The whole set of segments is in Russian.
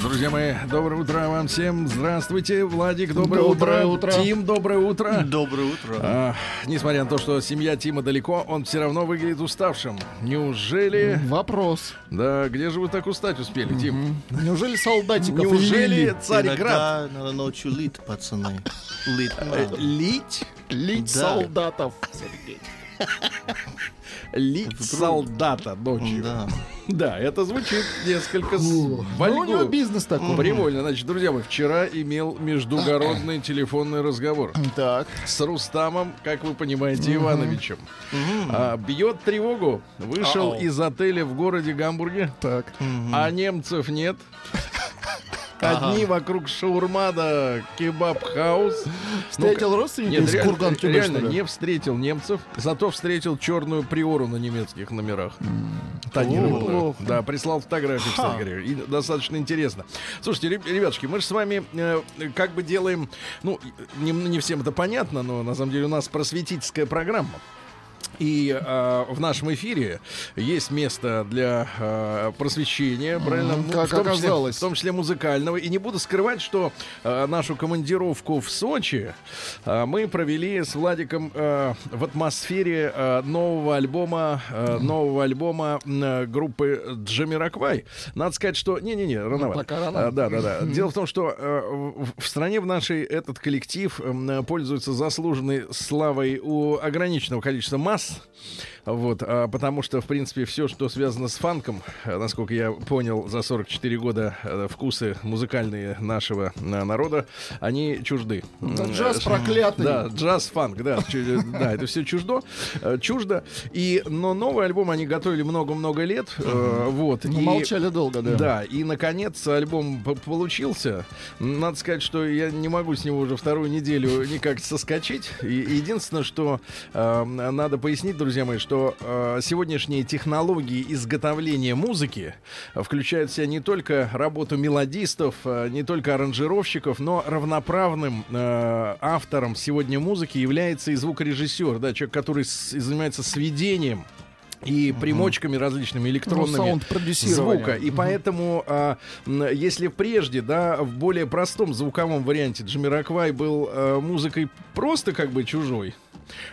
Друзья мои, доброе утро вам всем. Здравствуйте, Владик, доброе, Доброе утро. утро. Тим, доброе утро. Доброе утро. А, несмотря на то, что семья Тима далеко, он все равно выглядит уставшим. Неужели... Вопрос. Да, где же вы так устать успели, Тим? Неужели солдатиков Неужели лили? Царьград? Иногда надо ночью лить, пацаны. Лить Э. Лить? Лить Да. солдатов, Лить солдата ночью. Да. Да, это звучит несколько с Ну, у него вольгу. бизнес такой. Привольно. Значит, друзья мои, вчера имел междугородный телефонный разговор. Так. с Рустамом, как вы понимаете, Ивановичем. А, бьет тревогу. Вышел из отеля в городе Гамбурге, Так. а немцев нет. Одни вокруг шаурма да кебаб- house. Встретил родственников Нет, из курган реально не встретил немцев, зато встретил черную Приору на немецких номерах. Тонированную. Да, прислал фотографию, кстати говоря. И достаточно интересно. Слушайте, реб- ребятушки, мы же с вами э, как бы делаем, ну, не, не всем это понятно, но на самом деле у нас просветительская программа. И э, в нашем эфире есть место для э, просвещения, правильно? Ну, как в, том числе, оказалось. в том числе музыкального. И не буду скрывать, что э, нашу командировку в Сочи э, мы провели с Владиком э, в атмосфере э, нового альбома, э, нового альбома э, группы Джамираквай. Надо сказать, что не-не-не, рановато. пока рано. А, да, да, да. Дело в том, что э, в, в стране в нашей этот коллектив э, пользуется заслуженной славой у ограниченного количества масс. Yes. Вот, а, потому что, в принципе, все, что связано с фанком, э, насколько я понял, за 44 года э, вкусы музыкальные нашего э, народа, они чужды. Да, джаз э, проклятый. Да, джаз, фанк, да, чу- да, это все чуждо, э, чуждо. И, но новый альбом они готовили много-много лет, э, вот. Ну, молчали долго, да. да, и наконец альбом получился. Надо сказать, что я не могу с него уже вторую неделю никак соскочить. Единственное, что э, надо пояснить, друзья мои, что э, сегодняшние технологии изготовления музыки включают в себя не только работу мелодистов, э, не только аранжировщиков, но равноправным э, автором сегодня музыки является и звукорежиссер, да, человек, который с- занимается сведением и примочками различными электронными Ну, звука. И поэтому, а, если прежде, да, в более простом звуковом варианте Джамираквай был а, музыкой просто как бы чужой,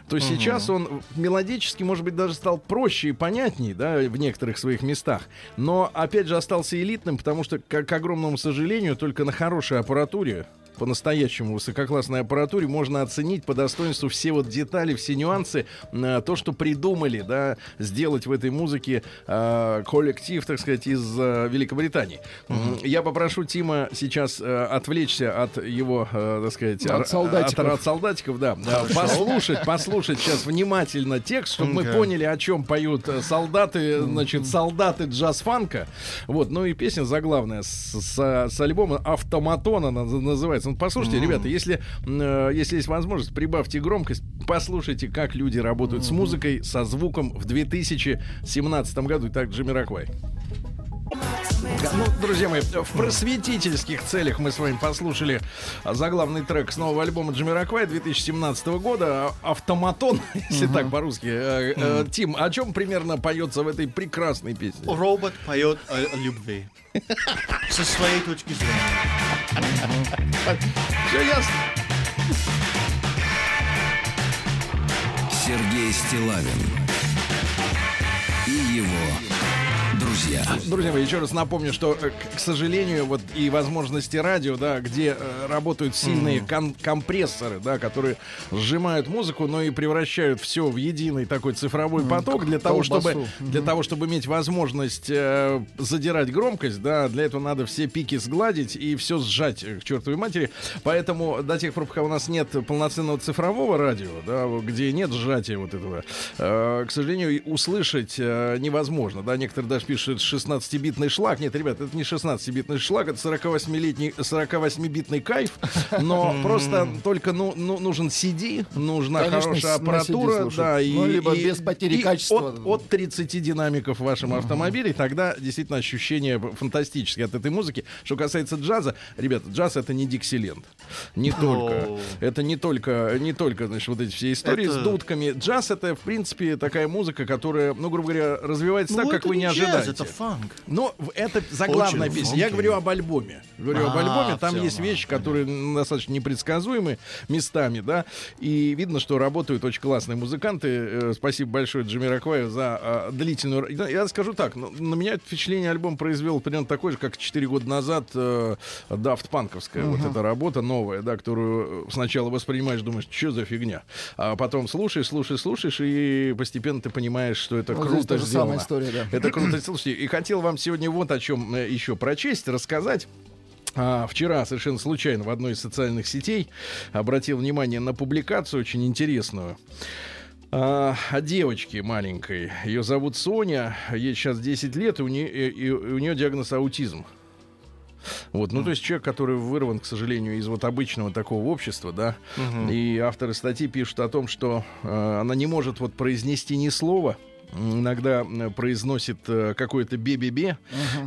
то сейчас он мелодически, может быть, даже стал проще и понятней, да, в некоторых своих местах. Но, опять же, остался элитным, потому что, к, к огромному сожалению, только на хорошей аппаратуре по-настоящему высококлассной аппаратуре можно оценить по достоинству все вот детали, все нюансы, э, то, что придумали, да, сделать в этой музыке э, коллектив, так сказать, из э, Великобритании. М, Я попрошу Тима сейчас э, отвлечься от его, э, так сказать, От солдатиков. от- от солдатиков, да, да, послушать, послушать сейчас внимательно текст, чтобы мы Ага. поняли, о чем поют солдаты, значит, солдаты джаз-фанка. Вот, ну и песня заглавная с, с- с альбома «Автоматон» она за- называется. Ну, послушайте, ребята, если, э, если есть возможность, прибавьте громкость, послушайте, как люди работают с музыкой, со звуком в 2017 году. Итак, Джамираквай. Ну, друзья мои, в просветительских целях мы с вами послушали заглавный трек с нового альбома Джамираквай 2017 года «Автоматон», если так по-русски. Э, э, Тим, о чем примерно поется в этой прекрасной песне? Робот поет о, о любви. Со своей точки зрения. Все ясно. Сергей Стилавин друзья. Друзья мои, еще раз напомню, что, э, к, сожалению, вот и возможности радио, да, где э, работают сильные кон- компрессоры, да, которые сжимают музыку, но и превращают все в единый такой цифровой поток для того, чтобы колбасу. для того, чтобы иметь возможность э, задирать громкость, да, для этого надо все пики сгладить и все сжать э, к чертовой матери. Поэтому до тех пор, пока у нас нет полноценного цифрового радио, да, где нет сжатия вот этого, э, к сожалению, услышать э, невозможно. Да, некоторые даже пишут, 16-битный шлаг. Нет, ребят, это не 16-битный шлаг, это 48-летний, 48-битный кайф. Но просто только ну, ну, нужен CD, нужна Конечно, хорошая аппаратура. Да, и, Ну, либо и- без потери и качества. От, от 30 динамиков в вашем автомобиле, тогда действительно ощущение фантастическое от этой музыки. Что касается джаза, ребята, джаз это не Диксиленд. Не только. О. Это не только, не только, значит, вот эти все истории Это- с дудками. Джаз это, в принципе, такая музыка, которая, ну, грубо говоря, развивается так, Ну, как это вы не джаз, ожидаете. Это фанк. Но в- это заглавная Очень песня. Я говорю об альбоме. Говорю об А, альбоме. Там есть ну, вещи, которые достаточно непредсказуемы местами, да. И видно, что работают очень классные музыканты. Э, Спасибо большое Джимми Ракваю за а, длительную... Я скажу так, ну, на меня это впечатление альбом произвел примерно такой же, как 4 года назад э, Дафт Панковская. Вот эта работа новая, да, которую э, сначала воспринимаешь, думаешь, что за фигня. А потом слушаешь, слушаешь, слушаешь, и постепенно ты понимаешь, что это Вот круто же самая сделано. история, да. Это круто. Слушайте, и хотел вам сегодня вот о чем э, еще прочесть, рассказать. А, вчера совершенно случайно в одной из социальных сетей обратил внимание на публикацию очень интересную. А, о девочке маленькой. Ее зовут Соня. Ей сейчас 10 лет, и у нее, и у нее диагноз аутизм. Вот, ну, то есть человек, который вырван, к сожалению, из вот обычного такого общества, да, и авторы статьи пишут о том, что э, она не может вот произнести ни слова, иногда э, произносит э, какое-то бе-бе-бе,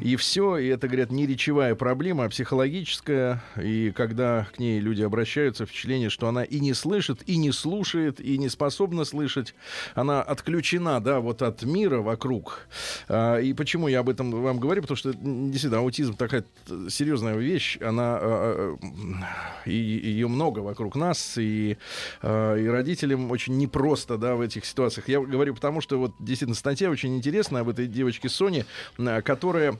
и все, и это, говорят, не речевая проблема, а психологическая, и когда к ней люди обращаются, впечатление, что она и не слышит, и не слушает, и не способна слышать, она отключена, да, вот от мира вокруг. А, и почему я об этом вам говорю? Потому что действительно аутизм такая т- серьезная вещь, она и ее много вокруг нас, и, и родителям очень непросто, да, в этих ситуациях. Я говорю потому, что вот действительно статья очень интересная об этой девочке Соне, а, которая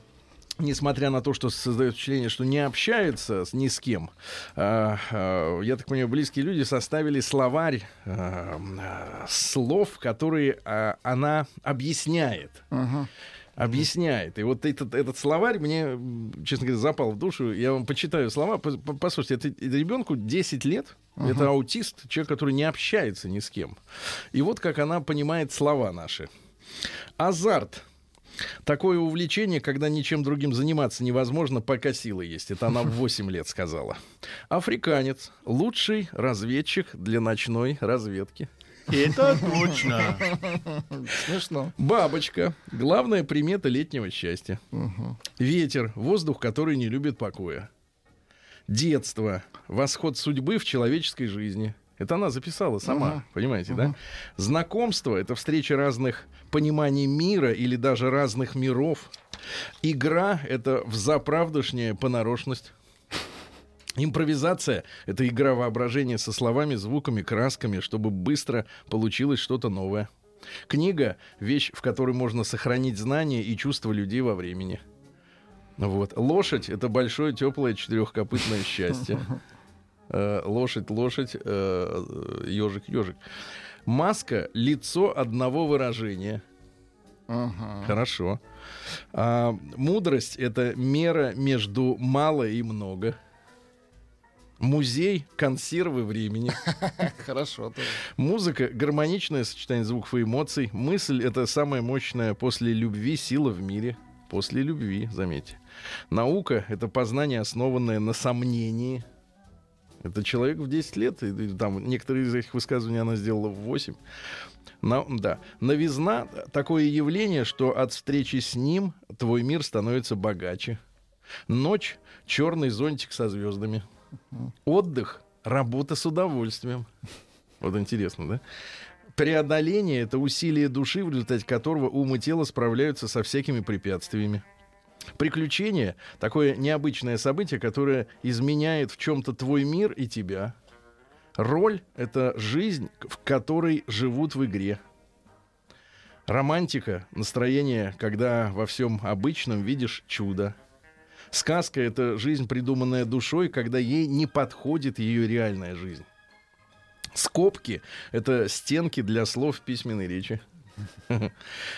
Несмотря на то, что создает впечатление, что не общается с ни с кем, а, а, я так понимаю, близкие люди составили словарь а, а, слов, которые а, она объясняет. Объясняет. И вот этот, этот словарь мне, честно говоря, запал в душу. Я вам почитаю слова. По- по- Послушайте, это, это ребенку 10 лет. Это аутист, человек, который не общается ни с кем. И вот как она понимает слова наши. Азарт. Такое увлечение, когда ничем другим заниматься невозможно, пока силы есть. Это она в 8 лет сказала. Африканец. Лучший разведчик для ночной разведки. Это точно. Смешно. Бабочка. Главная примета летнего счастья. Ветер. Воздух, который не любит покоя. Детство. Восход судьбы в человеческой жизни. Это она записала сама, понимаете, да? Знакомство — это встреча разных пониманий мира или даже разных миров. Игра — это взаправдышняя понарошность. Импровизация — это игра воображения со словами, звуками, красками, чтобы быстро получилось что-то новое. Книга — вещь, в которой можно сохранить знания и чувства людей во времени. Вот. Лошадь — это большое, теплое, четырехкопытное счастье. Э, Лошадь, лошадь, ежик, ежик. Маска — лицо одного выражения. Ага. Хорошо. А, мудрость — это мера между мало и много. Музей — консервы времени. Хорошо. Музыка — гармоничное сочетание звуков и эмоций. Мысль — это самая мощная после любви сила в мире. После любви, заметьте. Наука — это познание, основанное на сомнении. Это человек в 10 лет, и, и там некоторые из этих высказываний она сделала в 8. На- да. Новизна — такое явление, что от встречи с ним твой мир становится богаче. Ночь — черный зонтик со звездами. Отдых — работа с удовольствием. Вот интересно, да? Преодоление — это усилие души, в результате которого ум и тело справляются со всякими препятствиями. Приключение — такое необычное событие, которое изменяет в чем-то твой мир и тебя. Роль — это жизнь, в которой живут в игре. Романтика — настроение, когда во всем обычном видишь чудо. Сказка — это жизнь, придуманная душой, когда ей не подходит ее реальная жизнь. Скобки — это стенки для слов в письменной речи.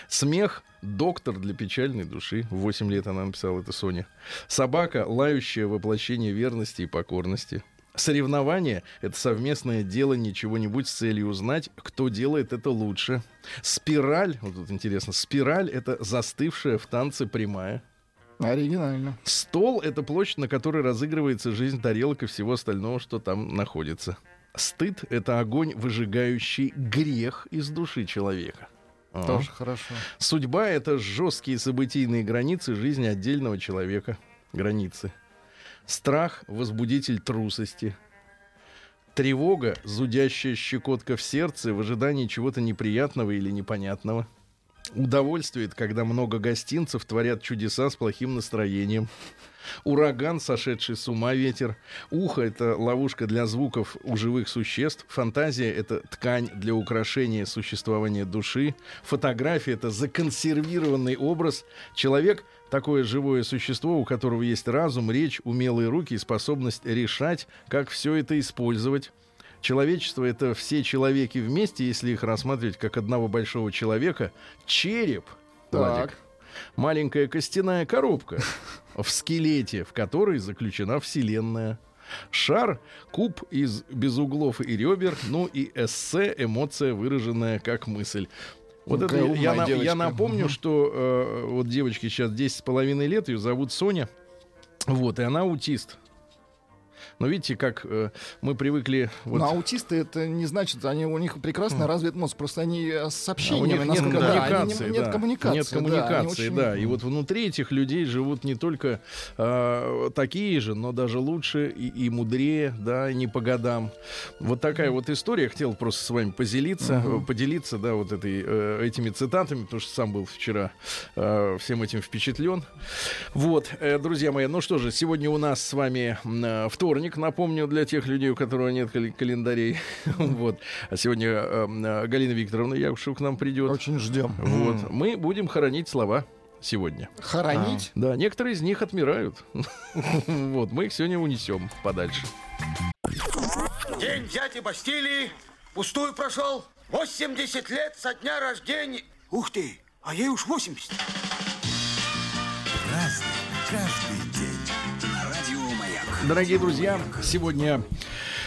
Смех — доктор для печальной души. В 8 лет она написала это Соня. Собака — лающее воплощение верности и покорности. Соревнование — это совместное делание чего-нибудь с целью узнать, кто делает это лучше. Спираль, вот тут интересно, спираль — это застывшая в танце прямая. Оригинально. Стол — это площадь, на которой разыгрывается жизнь тарелок и всего остального, что там находится. Стыд — это огонь, выжигающий грех из души человека. Тоже хорошо. Судьба — это жесткие событийные границы жизни отдельного человека. Границы. Страх — возбудитель трусости. Тревога — зудящая щекотка в сердце в ожидании чего-то неприятного или непонятного. Удовольствие — когда много гостинцев творят чудеса с плохим настроением. Ураган, сошедший с ума ветер. Ухо — это ловушка для звуков у живых существ. Фантазия — это ткань для украшения существования души. Фотография — это законсервированный образ. Человек — такое живое существо, у которого есть разум, речь, умелые руки и способность решать, как все это использовать. Человечество — это все человеки вместе, если их рассматривать как одного большого человека. Череп, Владик, маленькая костяная коробка в скелете, в которой заключена Вселенная. Шар — куб из без углов и ребер, ну и эссе — эмоция, выраженная как мысль. Вот это я, я напомню, что э, вот девочке сейчас 10 с половиной лет, ее зовут Соня. Вот, и она аутист. Но видите, как э, мы привыкли... Вот, Но аутисты это не значит, они у них прекрасно развит мозг, просто они э, с а у общением них нет насколько- да, они коммуникации, не- нет да. коммуникации, Нет да, коммуникации, очень- да. И вот внутри этих людей живут не только э, такие же, но даже лучше и, и мудрее, да, и не по годам. Вот такая вот история. Я хотел просто с вами поделиться, э, поделиться, да, вот этой, э, этими цитатами, потому что сам был вчера э, всем этим впечатлен. Вот, э, друзья мои, ну что же, сегодня у нас с вами э, вторник, напомню, для тех людей, у которых нет кал- календарей. Вот. А сегодня э, м, э, Галина Викторовна Якушева к нам придет. Очень ждем. Вот. Мы будем хоронить слова сегодня. Хоронить? Да, некоторые из них отмирают. Вот, мы их сегодня унесем подальше. День дяди Бастилии пустую прошел. 80 лет со дня рождения. Ух ты, а ей уж 80. Разный, Дорогие друзья, сегодня,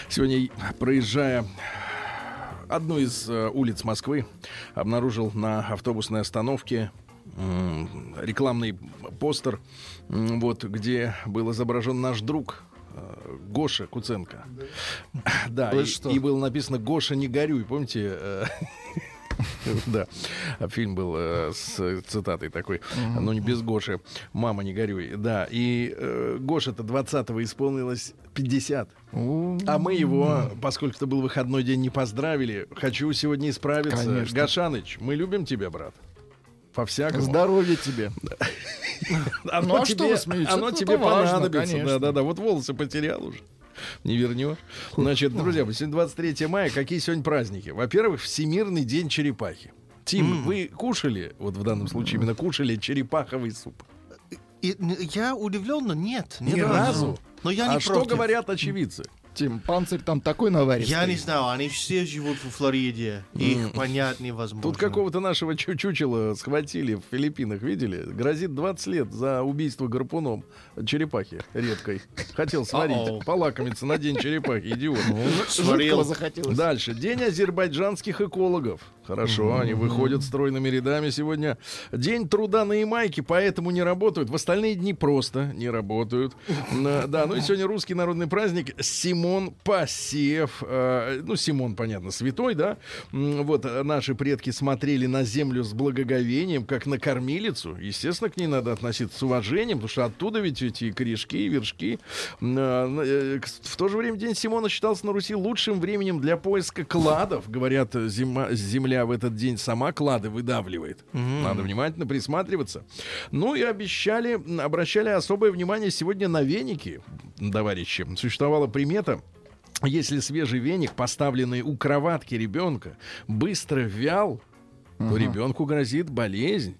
сегодня проезжая одну из э, улиц Москвы, обнаружил на автобусной остановке рекламный постер, вот, где был изображен наш друг э, Гоша Куценко. Да, Вы и, и было написано «Гоша, не горюй». Помните? Да, фильм был э, с цитатой такой, но не без Гоши. «Мама, не горюй». Да, и э, Гоша-то 20-го исполнилось 50. А мы его, поскольку это был выходной день, не поздравили. Хочу сегодня исправиться. Конечно. Гошаныч, мы любим тебя, брат. По-всякому. Здоровья тебе. Оно Ну, а тебе, понадобится. Да-да-да. Вот волосы потерял уже. Не вернешь. Значит, друзья, сегодня 23 мая. Какие сегодня праздники? Во-первых, Всемирный день черепахи. Тим, вы кушали, вот в данном случае именно кушали черепаховый суп? И, н- я удивлен, но нет. Ни разу? Но я а не что против. говорят очевидцы? Тим, панцирь там такой наварит. Я не знаю, они все живут в Флориде. Их понять невозможно. Тут какого-то нашего чу- чучела схватили в Филиппинах, видели? Грозит 20 лет за убийство гарпуном черепахи редкой. Хотел сварить, Uh-oh. полакомиться на день черепахи, идиот. Жидкого Сварил. захотелось. Дальше. День азербайджанских экологов. Хорошо, они выходят стройными рядами сегодня. День труда на Ямайке, поэтому не работают. В остальные дни просто не работают. Да, ну и сегодня русский народный праздник Симон Пассиев. Э, Ну, Симон, понятно, святой, да? Вот э, наши предки смотрели на землю с благоговением, как на кормилицу. Естественно, к ней надо относиться с уважением, потому что оттуда ведь эти корешки и вершки. Э, В то же время День Симона считался на Руси лучшим временем для поиска кладов. Говорят, зима, земля в этот день сама клады выдавливает. Надо внимательно присматриваться. Ну и обещали, обращали особое внимание сегодня на веники, товарищи. Существовала примета, если свежий веник, поставленный у кроватки ребенка, быстро вял, то ребенку грозит болезнь.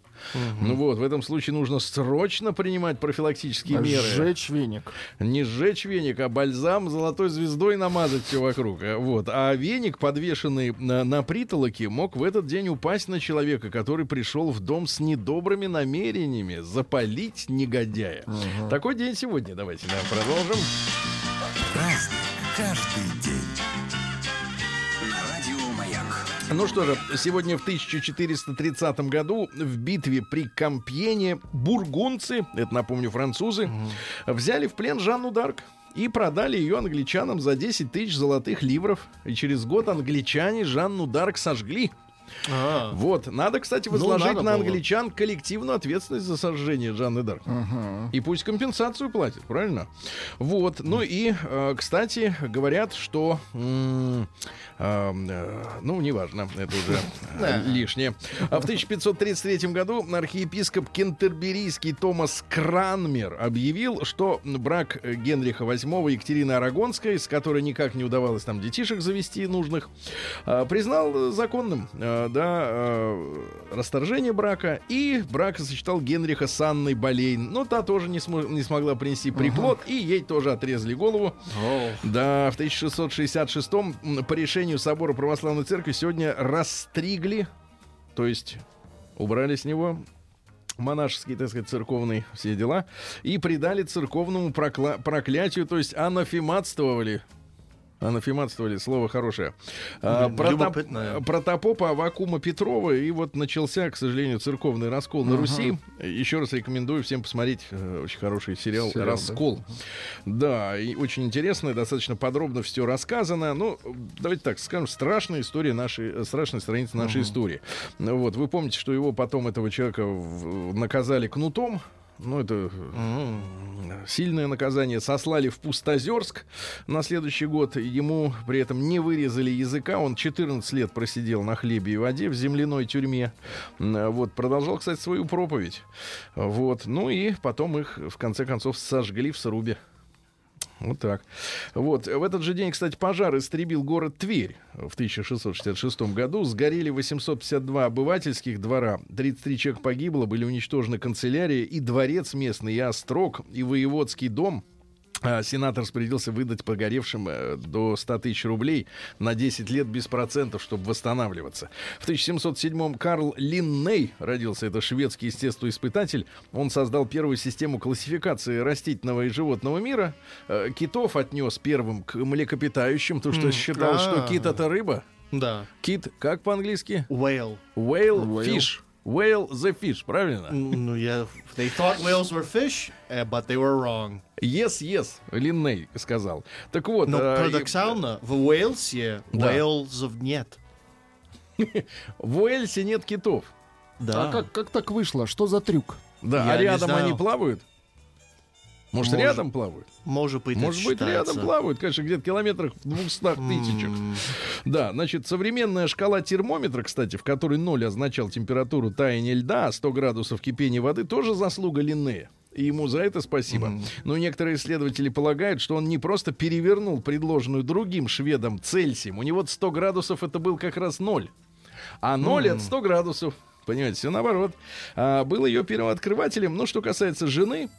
Ну вот, в этом случае нужно срочно принимать профилактические меры. Сжечь веник. Не сжечь веник, а бальзам золотой звездой намазать все вокруг. А, Вот. А веник, подвешенный на, на притолоке, мог в этот день упасть на человека, который пришел в дом с недобрыми намерениями запалить негодяя. Такой день сегодня. Давайте да, продолжим. Праздник Каждый день. Радио Маяк. Ну что же, сегодня в 1430 году в битве при Кампьене бургунцы, это, напомню, французы, взяли в плен Жанну Дарк и продали ее англичанам за 10 тысяч золотых ливров. И через год англичане Жанну Дарк сожгли. А, Вот, надо, кстати, Ну, возложить надо на было. англичан коллективную ответственность за сожжение Жанны Дарк. И пусть компенсацию платят, правильно? Вот, ну и, э, кстати, говорят, что, э, э, ну, неважно, это уже лишнее. А в 1533 году архиепископ кентерберийский Томас Кранмер объявил, что брак Генриха VIII и Екатерины Арагонской, с которой никак не удавалось там детишек завести нужных, признал законным, э, да, э, расторжение брака и брак сочетал Генриха с Анной Болейн. Но та тоже не, смо- не смогла принести приплод, и ей тоже отрезали голову. Да, в 1666 м, по решению Собора Православной Церкви сегодня растригли, то есть убрали с него монашеский, так сказать, церковный все дела, и придали церковному прокла- проклятию, то есть анафематствовали. Анафематствовали, слово хорошее. А, протоп- протопопа Авакума Петрова. И вот начался, к сожалению, церковный раскол на Руси. Еще раз рекомендую всем посмотреть э, очень хороший сериал, Сериал, да? «Раскол». Да? и очень интересно, достаточно подробно все рассказано. Ну, давайте так скажем, страшная история нашей, э, страшная страница нашей истории. Ну Вот, вы помните, что его потом, этого человека, наказали кнутом. Ну, это э, сильное наказание. Сослали в Пустозерск на следующий год. Ему при этом не вырезали языка. Он 14 лет просидел на хлебе и воде в земляной тюрьме. М, Вот. Продолжал, кстати, свою проповедь. Вот. Ну и потом их, в конце концов, сожгли в срубе. Вот так. Вот. В этот же день, кстати, пожар истребил город Тверь в 1666 году. Сгорели 852 обывательских двора. 33 человека погибло. Были уничтожены канцелярия и дворец местный, и острог, и воеводский дом. А, Сенатор распорядился выдать погоревшим э, до 100 тысяч рублей на 10 лет без процентов, чтобы восстанавливаться. В 1707-м Карл Линней родился. Это шведский естествоиспытатель. Он создал первую систему классификации растительного и животного мира. Э, Китов отнес первым к млекопитающим, потому что М, считалось, что а. кит — это рыба. Да. Кит, как по-английски? Whale. Whale, Whale. fish. Whale the fish, правильно? Ну, я... They thought whales were fish, eh, but they were wrong. Yes, yes, Линней сказал. Так вот, Но э, парадоксально, в Уэльсе Да. Уэльсов нет. в Уэльсе нет китов. Да. А как, как так вышло? Что за трюк? Да, Я а рядом они плавают? Может, Может, рядом плавают? Может быть, Может это быть, рядом считается. плавают, конечно, где-то километрах в 200 тысячах. М, Да, значит, современная шкала термометра, кстати, в которой 0 означал температуру таяния льда, а 100 градусов кипения воды, тоже заслуга Линнея. И ему за это спасибо. Но некоторые исследователи полагают, что он не просто перевернул предложенную другим шведом Цельсием. У него 100 градусов это был как раз 0. А 0 от 100 градусов. Понимаете, все наоборот. А, был ее первооткрывателем. Ну, что касается жены,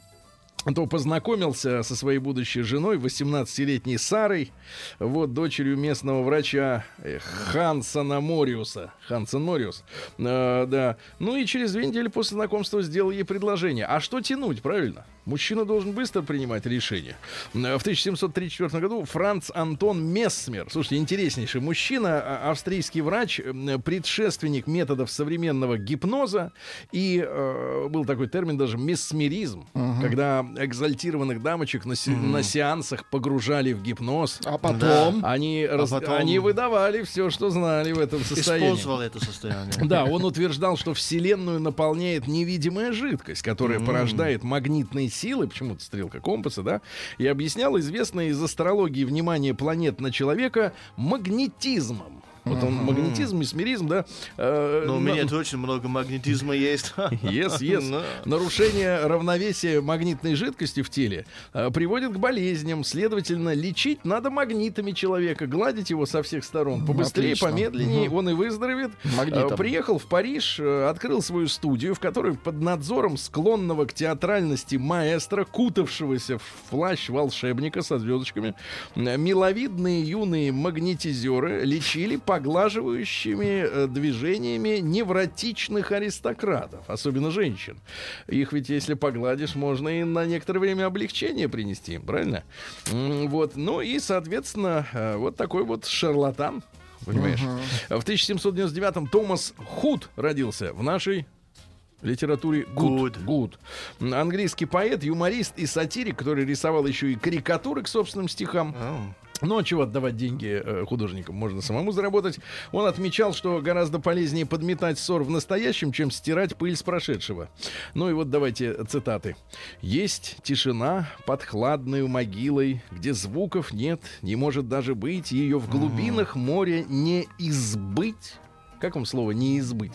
то познакомился со своей будущей женой, 18-летней Сарой, вот, дочерью местного врача э, Хансона Мориуса. Хансон Мориус. Э, да. Ну и через две недели после знакомства сделал ей предложение. А что тянуть, правильно? Мужчина должен быстро принимать решение. Э, В 1734 году Франц Антон Мессмер, слушайте, интереснейший мужчина, а- австрийский врач, предшественник методов современного гипноза, и э, был такой термин даже месмеризм, когда экзальтированных дамочек на, се- на сеансах погружали в гипноз. А потом... Они, раз- потом- они выдавали все, что знали в этом состоянии. Использовал это состояние. Да, он утверждал, что Вселенную наполняет невидимая жидкость, которая порождает магнитные силы, почему-то стрелка компаса, да, и объяснял известное из астрологии внимание планет на человека магнетизмом. Вот он магнетизм, месмеризм, да. э, Но у на- меня тут очень много магнетизма есть. Yes, yes. Нарушение равновесия магнитной жидкости в теле э, приводит к болезням. Следовательно, лечить надо магнитами человека, гладить его со всех сторон. Побыстрее, помедленнее, он и выздоровеет. Э, Приехал в Париж, открыл свою студию, в которой под надзором склонного к театральности маэстро, кутавшегося в плащ волшебника со звездочками, миловидные юные магнетизеры лечили поглаживающими э, движениями невротичных аристократов, особенно женщин. Их ведь, если погладишь, можно и на некоторое время облегчение принести, правильно? Вот, ну и, соответственно, э, вот такой вот шарлатан, понимаешь? В 1799-м Томас Худ родился в нашей литературе Гуд. Гуд. Английский поэт, юморист и сатирик, который рисовал еще и карикатуры к собственным стихам. Ну, а чего отдавать деньги э, художникам? Можно самому заработать. Он отмечал, что гораздо полезнее подметать ссор в настоящем, чем стирать пыль с прошедшего. Ну и вот давайте цитаты. «Есть тишина под хладной могилой, где звуков нет, не может даже быть, ее в глубинах моря не избыть». Как вам слово «не избыть»?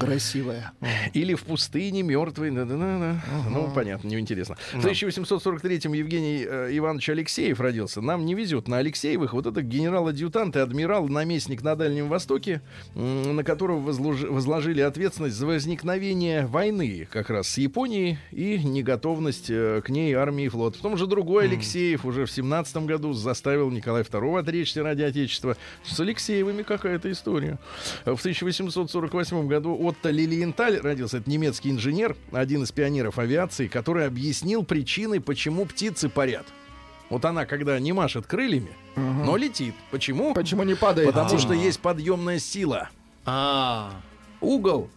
Красивая. Или в пустыне мертвый. Ну, понятно, неинтересно. В 1843-м Евгений э, Иванович Алексеев родился. Нам не везет на Алексеевых. Вот это генерал-адъютант и адмирал, наместник на Дальнем Востоке, на которого возложили ответственность за возникновение войны как раз с Японией и неготовность э, к ней армии и флота. Потом же другой Алексеев уже в 17 году заставил Николая II отречься ради Отечества. С Алексеевыми какая-то история. В 1848 году Отто Лилиенталь родился. Это немецкий инженер, один из пионеров авиации, который объяснил причины, почему птицы парят. Вот она, когда не машет крыльями, но летит. Почему? Почему не падает? Потому тень? что есть подъемная сила. А, Угол.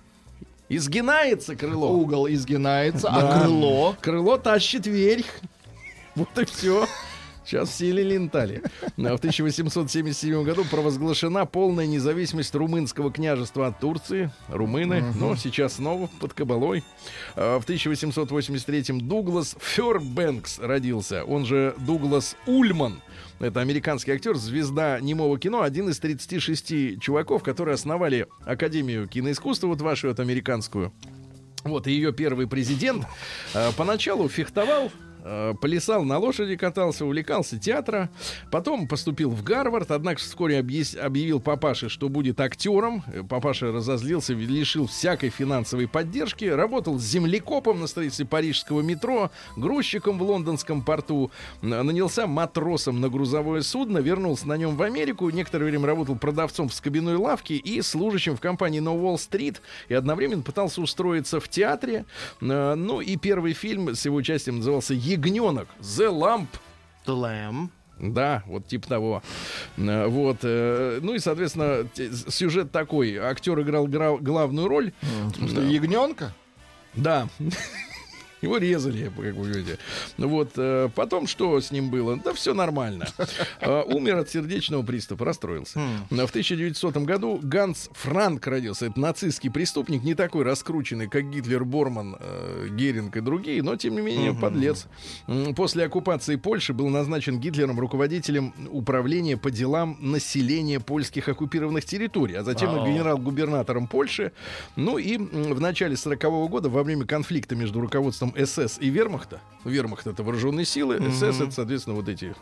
Изгинается крыло. угол изгинается, Да. а крыло Крыло тащит вверх. Вот и все. Сейчас все лентали. В 1877 году провозглашена полная независимость румынского княжества от Турции. Румыны, но сейчас снова под кабалой. А В 1883 Дуглас Фербенкс родился. Он же Дуглас Ульман. Это американский актер, звезда немого кино, один из 36 чуваков, которые основали Академию киноискусства, вот вашу вот американскую. Вот, и ее первый президент э, поначалу фехтовал, э, плясал на лошади, катался, увлекался театра. Потом поступил в Гарвард, однако вскоре объявил папаше, что будет актером. Э, Папаша разозлился, лишил всякой финансовой поддержки. Работал землекопом на строительстве парижского метро, грузчиком в лондонском порту. Нанялся матросом на грузовое судно, вернулся на нем в Америку. Некоторое время работал продавцом в скобяной лавке и служащим в компании No Wall Street. И одновременно пытался устроиться в театре. Ну и первый фильм с его участием назывался «Ягненок». «The Lamp». The Lamb. Да, вот типа того. Э, Вот. э, Ну и, соответственно, сюжет такой. Актер играл гра- главную роль. Что, ягненка? Да. Его резали, как вы видите. Ну Вот. э, Потом что с ним было? Да все нормально. Э, Умер от сердечного приступа, расстроился. В 1900 году Ганс Франк родился. Это нацистский преступник, не такой раскрученный, как Гитлер, Борман, э, Геринг и другие, но, тем не менее, подлец. После оккупации Польши был назначен Гитлером руководителем управления по делам населения польских оккупированных территорий, а затем и генерал-губернатором Польши. Ну и в начале 40 года, во время конфликта между руководством СС и Вермахта, Вермахт это вооруженные силы, СС это, соответственно, вот эти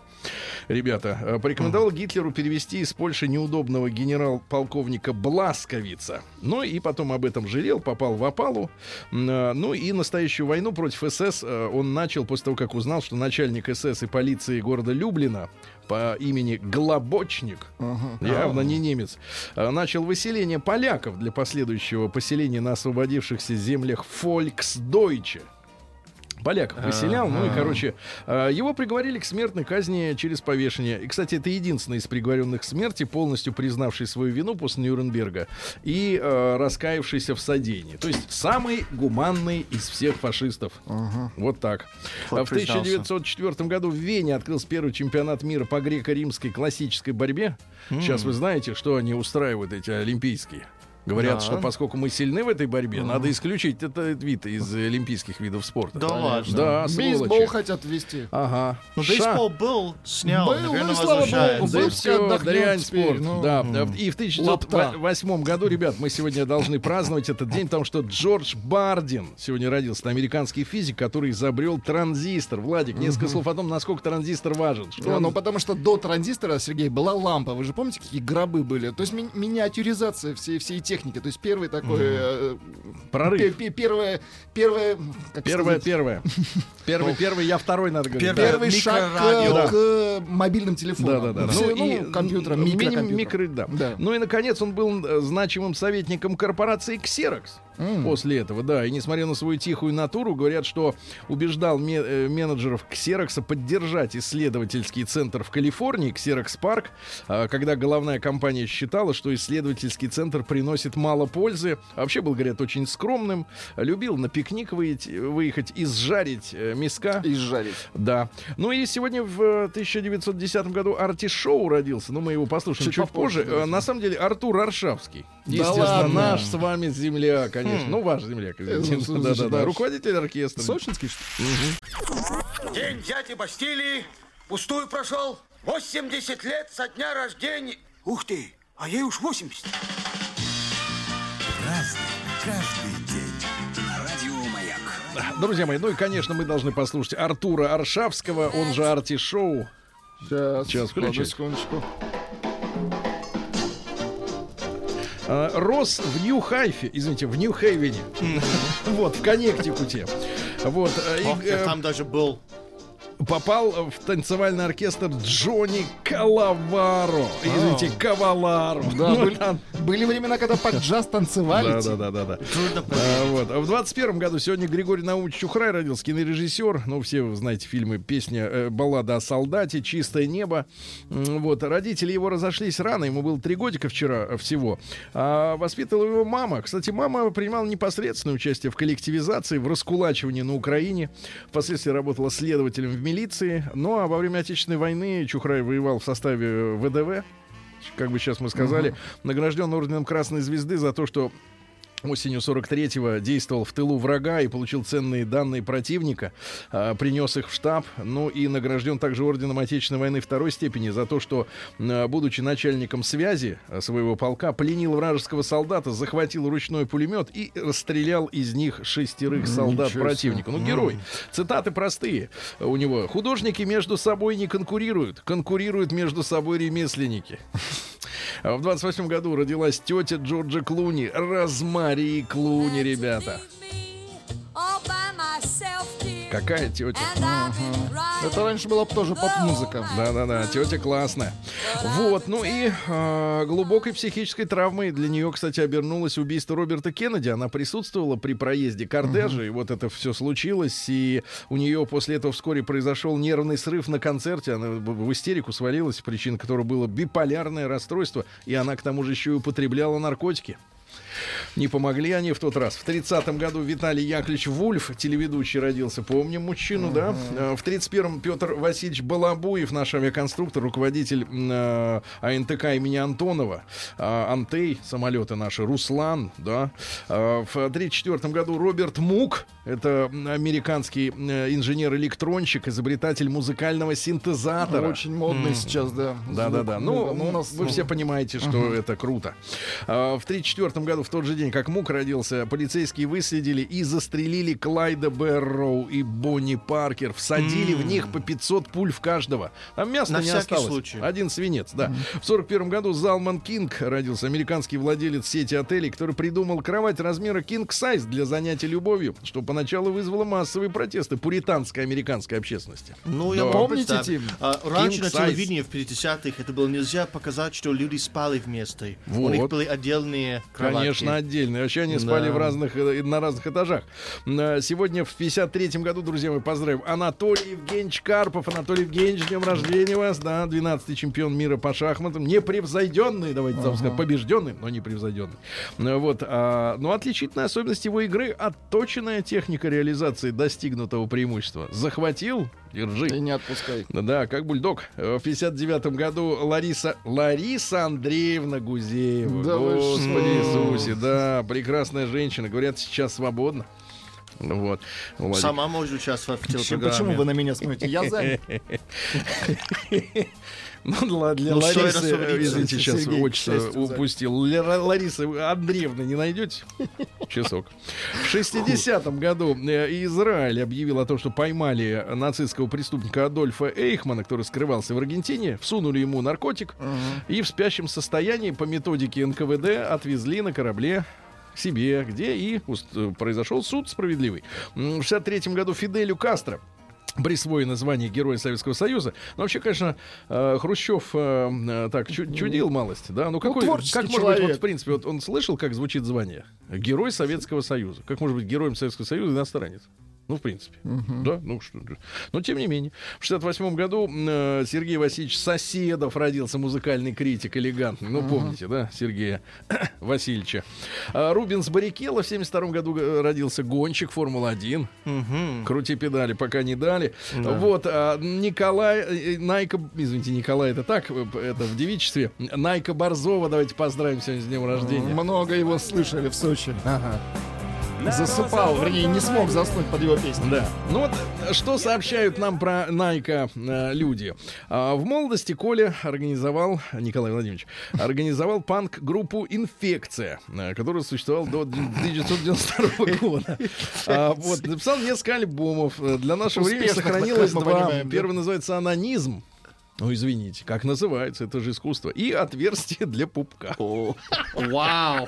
ребята, э, порекомендовал Гитлеру перевести из Польши неудобного генерал-полковника Бласковица. Ну и потом об этом жалел, попал в опалу. Э, Ну и настоящую войну против СС э, он начал после того, как узнал, что начальник СС и полиции города Люблина по имени Глобочник, явно не немец, начал выселение поляков для последующего поселения на освободившихся землях Фольксдойче. Поляков выселял, ну и, короче, э, его приговорили к смертной казни через повешение. И, кстати, это единственный из приговоренных к смерти, полностью признавший свою вину после Нюрнберга и э, раскаявшийся в содеянии. То есть самый гуманный из всех фашистов. Вот так. Хоть А в признался. 1904 году в Вене открылся первый чемпионат мира по греко-римской классической борьбе. Сейчас вы знаете, что они устраивают, эти олимпийские. Говорят, Да. что поскольку мы сильны в этой борьбе, надо исключить этот вид из олимпийских видов спорта. Да ладно. Да, Бейсбол сволочи. хотят ввести. Ага. Ну, Ша- бейсбол был, снял, Был, наверное, ну и слава богу, Да был. все, дрянь теперь, спорт. ну. да. И в 1908 году, ребят, мы сегодня должны праздновать этот день, потому что Джордж Бардин сегодня родился. Это американский физик, который изобрел транзистор. Владик, несколько слов о том, насколько транзистор важен. Что Ну, он- ну, потому что до транзистора, Сергей, была лампа. Вы же помните, какие гробы были? То есть ми- миниатюризация всей, всей технике. То есть первый такой... э, Прорыв. пе- пе- Первое... Первое... как Первое, сказать? первое. Первый, первый, я второй, надо говорить. Первый шаг к, к мобильным телефонам. Да, да, да. Всё, ну, компьютерам, ми- микрокомпьютерам. микро, да. Да. Ну и, наконец, он был э, значимым советником корпорации Xerox. После этого, да. И несмотря на свою тихую натуру, говорят, что убеждал ме- э, менеджеров Xerox поддержать исследовательский центр в Калифорнии, Xerox Park, а, когда головная компания считала, что исследовательский центр приносит мало пользы. А Вообще был, говорят, очень скромным. Любил на пикник выехать и сжарить э, миска. И сжарить. Да. Ну и сегодня в э, 1910 году Арти Шоу родился. Ну, мы его послушаем чуть, Чуть попозже. да. Э, На самом деле Артур Аршавский. Да Естественно, ладно? наш с вами земляк, конечно. Ну, ваш земляк, извините. ну, Да, слушай, да, да. да. Руководитель оркестра. Сочинский, что ли? День дяди Бастилии пустую прошел. 80 лет со дня рождения. Ух ты, а ей уж 80. Разный, каждый. Друзья мои, ну и, конечно, мы должны послушать Артура Аршавского, он же Арти Шоу. Сейчас, Сейчас секундочку. А, Рос в Нью-Хайфе, извините, в Нью-Хейвене. Вот, в Коннектикуте. Вот. э, э, там даже был. Попал в танцевальный оркестр Джонни Калаваро. Извините, Каваларо. Да, Ну, были, там- были времена, когда под джаз танцевали. Да, да, да, да. Трудно А, вот. А В 21 году сегодня Григорий Наумович Чухрай родился, кинорежиссер. Ну, все вы знаете фильмы, песня, э, баллада о солдате, чистое небо. Вот. Родители его разошлись рано, ему было три годика вчера э, всего. А воспитывала его мама. Кстати, мама принимала непосредственное участие в коллективизации, в раскулачивании на Украине. Впоследствии работала следователем в милиции. Ну, а во время Отечественной войны Чухрай воевал в составе ВДВ как бы сейчас мы сказали, награжден орденом Красной Звезды за то, что осенью 43-го действовал в тылу врага и получил ценные данные противника, а, принес их в штаб, ну и награжден также орденом Отечественной войны второй степени за то, что, будучи начальником связи а, своего полка, пленил вражеского солдата, захватил ручной пулемет и расстрелял из них шестерых солдат Ничего противника. Ну, герой. Цитаты простые у него. Художники между собой не конкурируют, конкурируют между собой ремесленники. В 28 году родилась тетя Джорджа Клуни, Розмари Клуни, ребята. Какая тетя? Это раньше была тоже поп-музыка. Да-да-да, тетя классная. Вот, ну и э, глубокой психической травмой для нее, кстати, обернулось убийство Роберта Кеннеди. Она присутствовала при проезде кортежа, и вот это все случилось, и у нее после этого вскоре произошел нервный срыв на концерте. Она в в истерику свалилась, причина которой было биполярное расстройство, и она к тому же еще и употребляла наркотики. Не помогли они в тот раз. В 30-м году Виталий Яковлевич Вульф, телеведущий, родился. Помним мужчину, да? Э, В 31-м Петр Васильевич Балабуев, наш авиаконструктор, руководитель э, АНТК имени Антонова. А, Антей, самолеты наши. Руслан, да? А, В 34-м году Роберт Мук, это американский э, инженер-электронщик, изобретатель музыкального синтезатора. Очень модный сейчас, да. Да, да, да. Ну, у нас вы все понимаете, что это круто. А, в 1934 году, в тот же день, как Мук родился, полицейские выследили и застрелили Клайда Берроу и Бонни Паркер. Всадили в них по 500 пуль в каждого. Там мяса На не осталось. случай. Один свинец, да. В 41 году Залман Кинг родился, американский владелец сети отелей, который придумал кровать размера King Size для занятий любовью, что поначалу вызвало массовые протесты пуританской американской общественности. Ну, я Да. Помните. Тим? А, раньше King на size. телевидении в 50-х это было нельзя показать, что люди спали вместе. У Вот. них были отдельные кровати. Конечно, отдельно. Вообще они Да. спали в разных, э, на разных этажах. Э, Сегодня в 53-м году, друзья мои, поздравим. Анатолий Евгеньевич Карпов. Анатолий Евгеньевич, днем рождения вас. Да, 12-й чемпион мира по шахматам. Непревзойденный, давайте так сказать, побежденный, но непревзойденный. Э, Вот. а, Но отличительная особенность его игры — отточенная техника реализации достигнутого преимущества. Захватил, держи. И не отпускай. Да, как бульдог. В 59 году Лариса Лариса Андреевна Гузеева. Да вы Господи что? Иисусе, да, прекрасная женщина. Говорят, сейчас свободна. Вот. Владик. Сама можешь участвовать в Почему телепрограмме. вы на меня смотрите? Я занят. Для, для Ну, Ларисы, э, извините, сейчас Сергей, отчество к счастью, упустил. Для Ла- Ларисы Андреевны не найдете? Часок. В 60-м году э, Израиль объявил о том, что поймали нацистского преступника Адольфа Эйхмана, который скрывался в Аргентине, всунули ему наркотик и в спящем состоянии по методике НКВД отвезли на корабле к себе, где и э, произошел суд справедливый. В 63 году Фиделю Кастро присвоено звание Героя Советского Союза. Но вообще, конечно, э, Хрущев э, э, так чу- чудил малость, да? Ну какой, творческий как может быть, вот человек. в принципе, вот он слышал, как звучит звание? Герой Советского Союза. Как может быть героем Советского Союза иностранец? Ну, в принципе. Да, ну что. Но тем не менее. В 68 году э, Сергей Васильевич Соседов родился, музыкальный критик, элегантный. Ну, помните, да, Сергея Васильевича. А Рубинс Баррикелло в 72 году э, родился гонщик Формулы-1. Мгм. Крути педали, пока не дали. Вот, а, Николай, э, Найка, извините, Николай, это так, э, это в девичестве. Найка Борзова, давайте поздравим сегодня с днем рождения. Много его слышали в Сочи. Ага. Засыпал, вернее, не смог заснуть под его песню. Да. Ну вот, э, что сообщают нам про Найка э, люди. А, в молодости Коля организовал, Николай Владимирович, организовал панк-группу «Инфекция», э, которая существовала до 1992 года. А, вот, написал несколько альбомов. Э, Для нашего времени Успешных, сохранилось как мы два. понимаем, да. Первый называется «Анонизм». Ну, извините, как называется, это же искусство. И отверстие для пупка. Вау.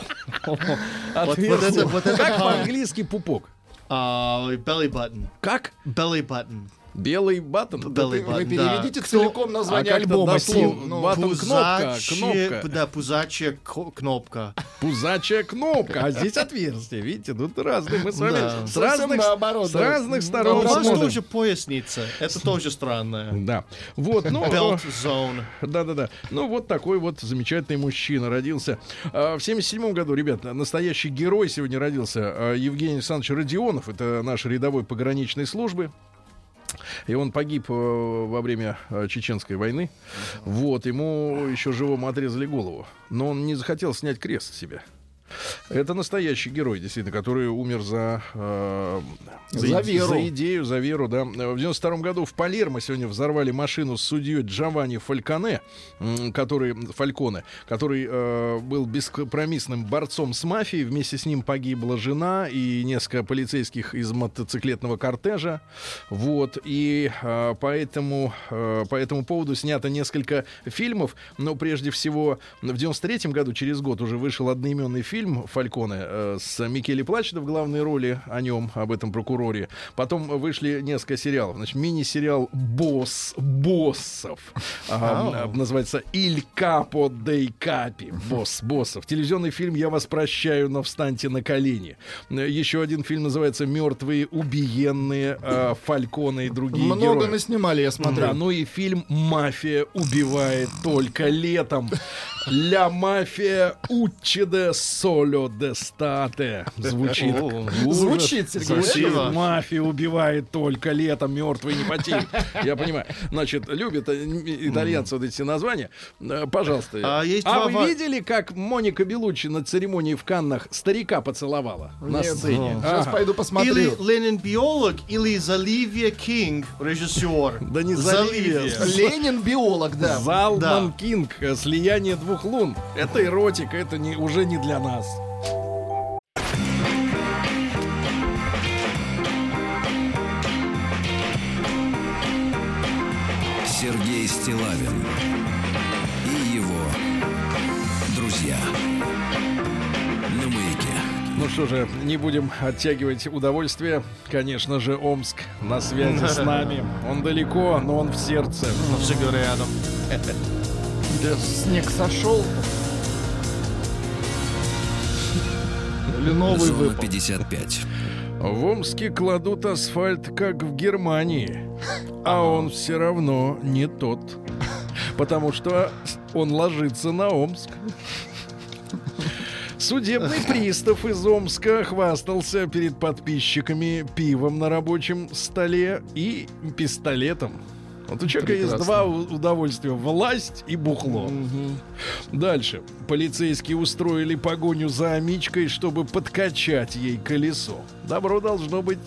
Отверстие. как по-английски пупок? А, belly button. Как? Belly button. Белый баттон? Belly Вы button, переведите да. целиком название А альбома. Тим. Ну, Баттон кнопка, Пузачья- кнопка. Да, пузачья кнопка. Пузачая кнопка, а здесь отверстие. Видите, тут разные. Мы с вами Да. с разных, наоборот, с да. разных А сторон у вас тоже поясница. Это тоже странное. Да. Вот, ну, Belt zone. да-да-да. Ну, вот такой вот замечательный мужчина родился. А, В 77 году, ребят, настоящий герой сегодня родился. а, Евгений Александрович Родионов. Это наш рядовой пограничной службы. И он погиб э, во время э, Чеченской войны. Вот, ему еще живому отрезали голову. Но он не захотел снять крест с себя. Это настоящий герой, действительно, который умер за, э, За и- веру. за идею, за веру, да. В 92 году в Палермо сегодня взорвали машину с судьей Джованни Фальконе, который, Фальконе, который э, был бескомпромиссным борцом с мафией. Вместе с ним погибла жена и несколько полицейских из мотоциклетного кортежа. Вот. И э, поэтому, э, по этому поводу снято несколько фильмов. Но прежде всего в 93 году, через год, уже вышел одноименный фильм Фальконе э, с Микеле Плачедо в главной роли о нем, об этом прокуроре. Потом вышли несколько сериалов. Значит, мини-сериал «Босс боссов». А, называется «Иль Капо дей Капи». «Босс боссов». Телевизионный фильм «Я вас прощаю, но встаньте на колени». Э, Еще один фильм называется «Мертвые убиенные э, Фальконе и другие Много герои». наснимали, я смотрю. Да, ну и фильм «Мафия убивает только летом». «Ля мафия учиде соло де стате». Звучит. Звучит, Сергей. Мафия убивает только летом, мертвый не потеет. Я понимаю. Значит, любят итальянцы вот эти названия. Э, Пожалуйста. А есть А вы видели, как Моника Белуччи на церемонии в Каннах старика поцеловала на Нет, сцене? Сейчас Ага. пойду Или посмотрю. Ленин биолог, или Заливия Кинг, режиссер. Да не Заливия. Ленин биолог, да. Залман Да. Кинг, слияние двух лун. Это эротика, это не, уже не для нас. Сергей Стилавин и его друзья. На маяке. Ну что же, не будем оттягивать удовольствие. Конечно же, Омск на связи с нами. Он далеко, но он в сердце. Но всегда рядом. Да, снег сошел. Или новый Зона выпал. 55. В Омске кладут асфальт, как в Германии. А он все равно не тот. Потому что он ложится на Омск. Судебный пристав из Омска хвастался перед подписчиками пивом на рабочем столе и пистолетом. Вот у человека есть Прекрасно. два у- удовольствия. Власть и бухло. Дальше. Полицейские устроили погоню за Амичкой, чтобы подкачать ей колесо. Добро должно быть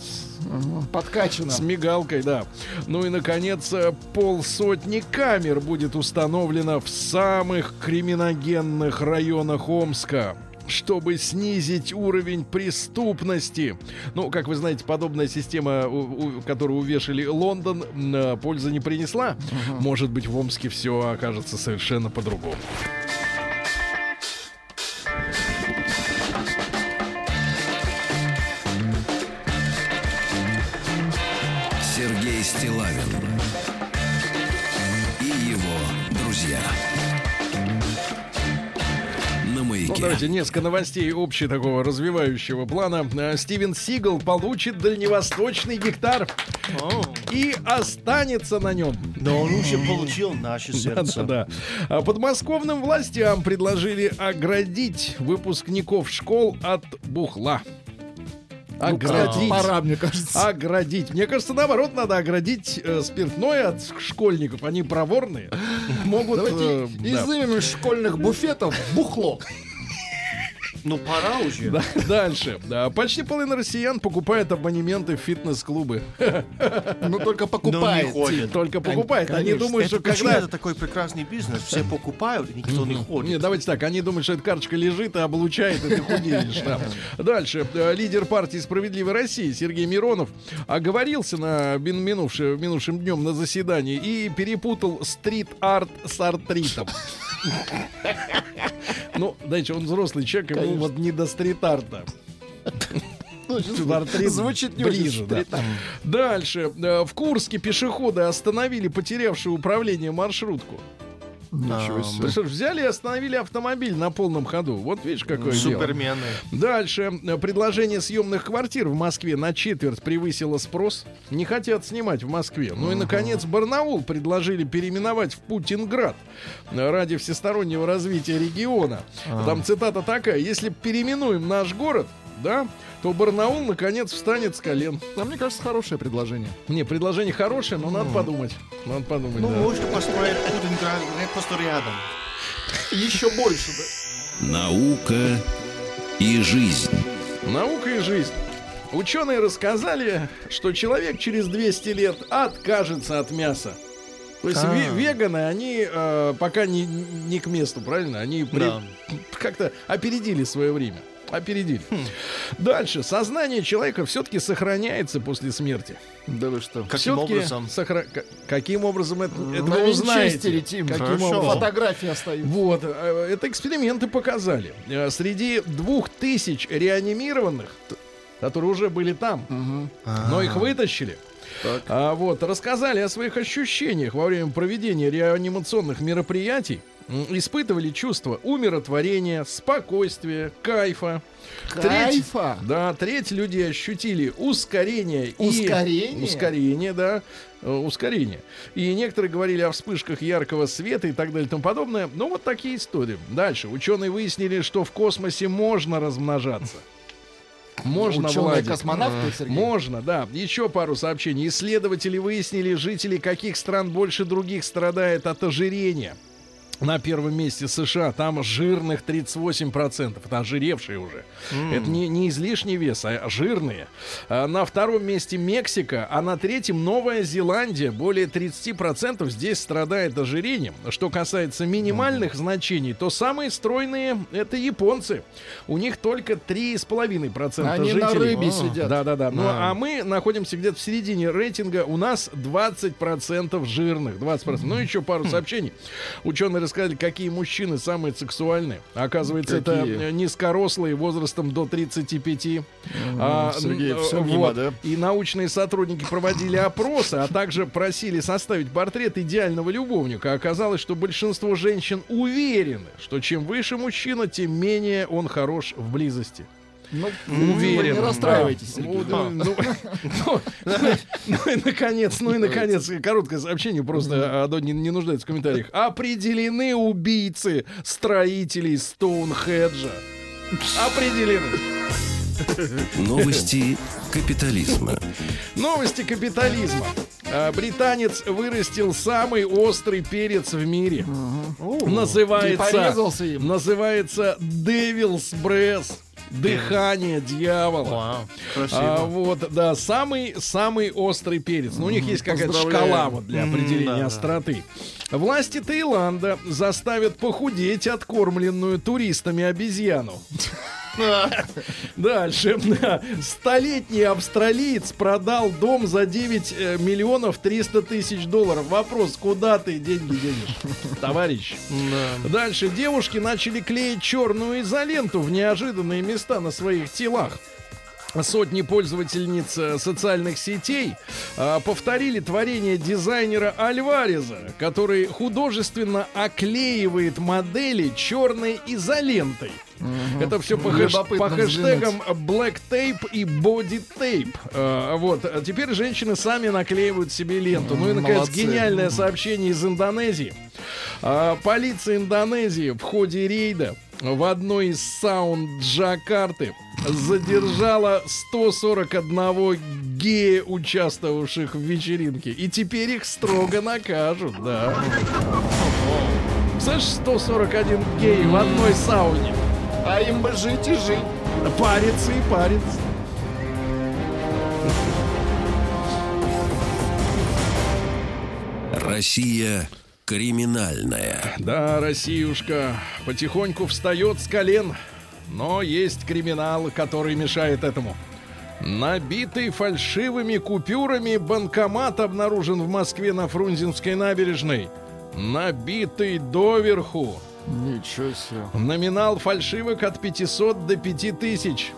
Подкачано. с мигалкой, да. Ну и, наконец, э, полсотни камер будет установлено в самых криминогенных районах Омска чтобы снизить уровень преступности. Ну, как вы знаете, подобная система, у- у- которую увешали Лондон, э, пользы не принесла. Может быть, в Омске все окажется совершенно по-другому. Давайте несколько новостей общего такого развивающего плана. Э, Стивен Сигал получит дальневосточный гектар и останется на нем. Но он уже получил наше сердце. Да, да. А Подмосковным властям предложили оградить выпускников школ от бухла. Ну, Оградить. пора, мне кажется. Оградить. Мне кажется, наоборот, надо оградить э, спиртное от школьников. Они проворные. Могут... Давайте э, да. изымем из школьных буфетов бухло. Ну, пора уже. Да, дальше. Да, почти половина россиян покупает абонементы в фитнес-клубы. Ну, только покупает. ходит. Только покупают. Они думают, что когда... это такой прекрасный бизнес? Все покупают, и никто не ходит. Нет, давайте так, они думают, что эта карточка лежит и облучает, и ты худеешь. да. Дальше. Э, Лидер партии «Справедливой России» Сергей Миронов оговорился на мин- минувши- минувшим днем на заседании и перепутал стрит-арт с артритом. Ну, дальше, он взрослый человек, ему Конечно. вот не до стрит-арта. Ну, артрит Звучит не ближе, да. Дальше. Э, В Курске пешеходы остановили потерявшую управление маршрутку. Ничего себе. Представляешь, взяли и остановили автомобиль на полном ходу. Вот видишь, какое дело. Супермены. Дальше. Предложение съемных квартир в Москве на четверть превысило спрос. Не хотят снимать в Москве. Ну и, наконец, Барнаул предложили переименовать в Путинград ради всестороннего развития региона. Там цитата такая. Если переименуем наш город, да, то Барнаул, наконец, встанет с колен. А мне кажется, хорошее предложение. Не, предложение хорошее, но надо подумать. Надо подумать, Ну, да. можно построить Путинград просто рядом. Еще больше, да? Наука и жизнь. Наука и жизнь. Ученые рассказали, что человек через 200 лет откажется от мяса. То есть А. ве- веганы, они э, пока не, не к месту, правильно? Они при- Да. как-то опередили свое время. Опередили. Хм. Дальше. Сознание человека все-таки сохраняется после смерти. Да вы что? Каким образом? сохра- Каким образом это, это На вы узнаете? Тим. Каким Хорошо. образом? Фотографии остаются. Вот, э, это эксперименты показали. Э, Среди двух тысяч реанимированных, которые уже были там, но их вытащили. Так. А, вот, рассказали о своих ощущениях во время проведения реанимационных мероприятий. Испытывали чувство умиротворения, спокойствия, кайфа. Кайфа? да, треть людей ощутили ускорение. и- Ускорение? ускорение, да. э, Ускорение. И некоторые говорили о вспышках яркого света и так далее и тому подобное. Ну, вот такие истории. Дальше. Ученые выяснили, что в космосе можно размножаться. Можно, Ученые космонавты, Сергей? Можно, да. Еще пару сообщений. Исследователи выяснили, жители каких стран больше других страдают от ожирения. На первом месте США, там жирных 38%. Это ожиревшие уже. Это не, не излишний вес, а жирные. А на втором месте Мексика, а на третьем Новая Зеландия. Более 30% здесь страдает ожирением. Что касается минимальных значений, то самые стройные это японцы. У них только 3,5% Они жителей. на рыбе А, сидят. Да, да, да. Ну, а мы находимся где-то в середине рейтинга. У нас 20% жирных. 20%. Ну, еще пару сообщений. Ученые рассказали, какие мужчины самые сексуальные. Оказывается, Какие? это низкорослые возрастом до 35. А, Сергей, всё вот. мимо, да? И научные сотрудники проводили опросы, а также просили составить портрет идеального любовника. Оказалось, что большинство женщин уверены, что чем выше мужчина, тем менее он хорош в близости. Ну, Уверен. Не расстраивайтесь, Да. Сергей. Ну, ну, ну, ну и наконец, ну и наконец, короткое сообщение, просто оно не, не нуждается в комментариях. Определены убийцы строителей Стоунхеджа. Определены. Новости капитализма. Новости капитализма. А, Британец вырастил самый острый перец в мире. Называется, И порезался им. называется Devil's Breath. Дыхание дьявола. Вау, красиво. А, вот, да, самый самый острый перец. Ну, у них есть какая-то шкала вот для определения да. остроты. Власти Таиланда заставят похудеть откормленную туристами обезьяну. Дальше. Столетний австралиец продал дом за 9 э, миллионов 300 тысяч долларов. Вопрос, куда ты деньги денешь, товарищ? Да. Дальше. Девушки начали клеить черную изоленту в неожиданные места на своих телах. Сотни пользовательниц э, социальных сетей а, повторили творение дизайнера Альвареза, который художественно оклеивает модели черной изолентой. Это все по, хэш- по хэштегам Black Tape и Body Tape. А, вот. А теперь женщины сами наклеивают себе ленту. Ну и, наконец, Молодцы. гениальное сообщение из Индонезии. А, Полиция Индонезии в ходе рейда в одной из саун Джакарты задержала 141 гея, участвовавших в вечеринке. И теперь их строго накажут, да. Слышь, 141 гей в одной сауне. А им бы жить и жить. Париться и париться. Россия криминальная. Да, Россиюшка потихоньку встает с колен, но есть криминал, который мешает этому. Набитый фальшивыми купюрами банкомат обнаружен в Москве на Фрунзенской набережной. Набитый доверху. Ничего себе. Номинал фальшивок от 500 до 5000.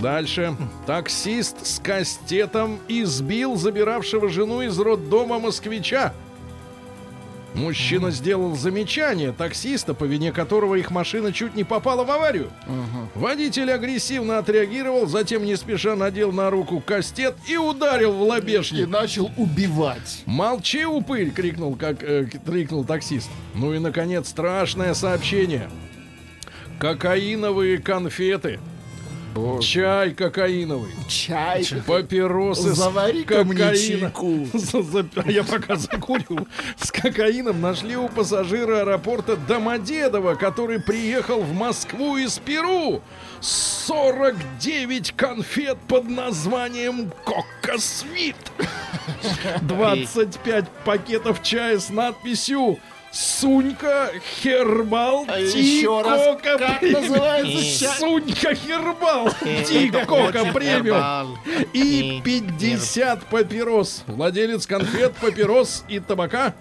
Дальше. Таксист с кастетом избил забиравшего жену из роддома москвича. Мужчина сделал замечание таксиста, по вине которого их машина чуть не попала в аварию. Водитель агрессивно отреагировал, затем не спеша надел на руку кастет и ударил в И лобешник. начал убивать. Молчи, упырь! крикнул, как э, крикнул таксист. Ну и наконец страшное сообщение. Кокаиновые конфеты. Чай кокаиновый. Чай. Папиросы Завари-ка с мне кокаином. чайку. За- за- а Я пока закурю. С кокаином нашли у пассажира аэропорта Домодедово, который приехал в Москву из Перу. 49 конфет под названием Кока Свит. 25 пакетов чая с надписью Сунька Хербал А Ти еще раз, Кока как Премиум». называется? Сунька Хербал Ти Это Кока очень Премиум. И 50 папирос. Владелец конфет, папирос и табака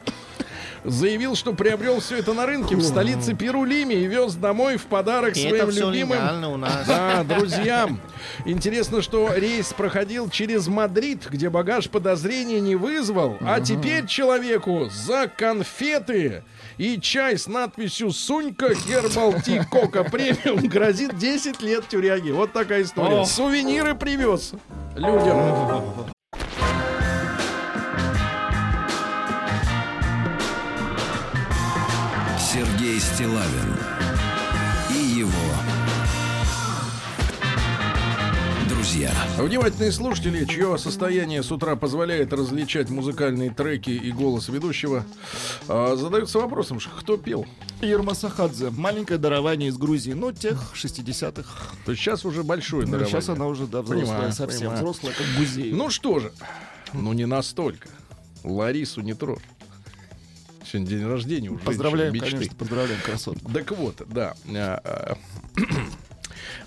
заявил, что приобрел все это на рынке в столице Перу Лиме и вез домой в подарок И своим любимым у нас. да, друзьям. Интересно, что рейс проходил через Мадрид, где багаж подозрений не вызвал, а теперь человеку за конфеты и чай с надписью «Сунька Herbal Tea Coca Premium» грозит 10 лет тюряги. Вот такая история. О. Сувениры привез людям. Стилавин и его друзья. Внимательные слушатели, чье состояние с утра позволяет различать музыкальные треки и голос ведущего, а, задаются вопросом, кто пел. Ирма Сахадзе. Маленькое дарование из Грузии. Ну, тех 60-х. То есть сейчас уже большой Ну, дарование. сейчас она уже, да, взрослая Понимаю, совсем. понимаю. Взрослая, как Гузеева. Ну что же, ну не настолько. Ларису не трожь. Сегодня день рождения уже. поздравляем, мечты. конечно, поздравляем, красотку. Так вот, да. а, а,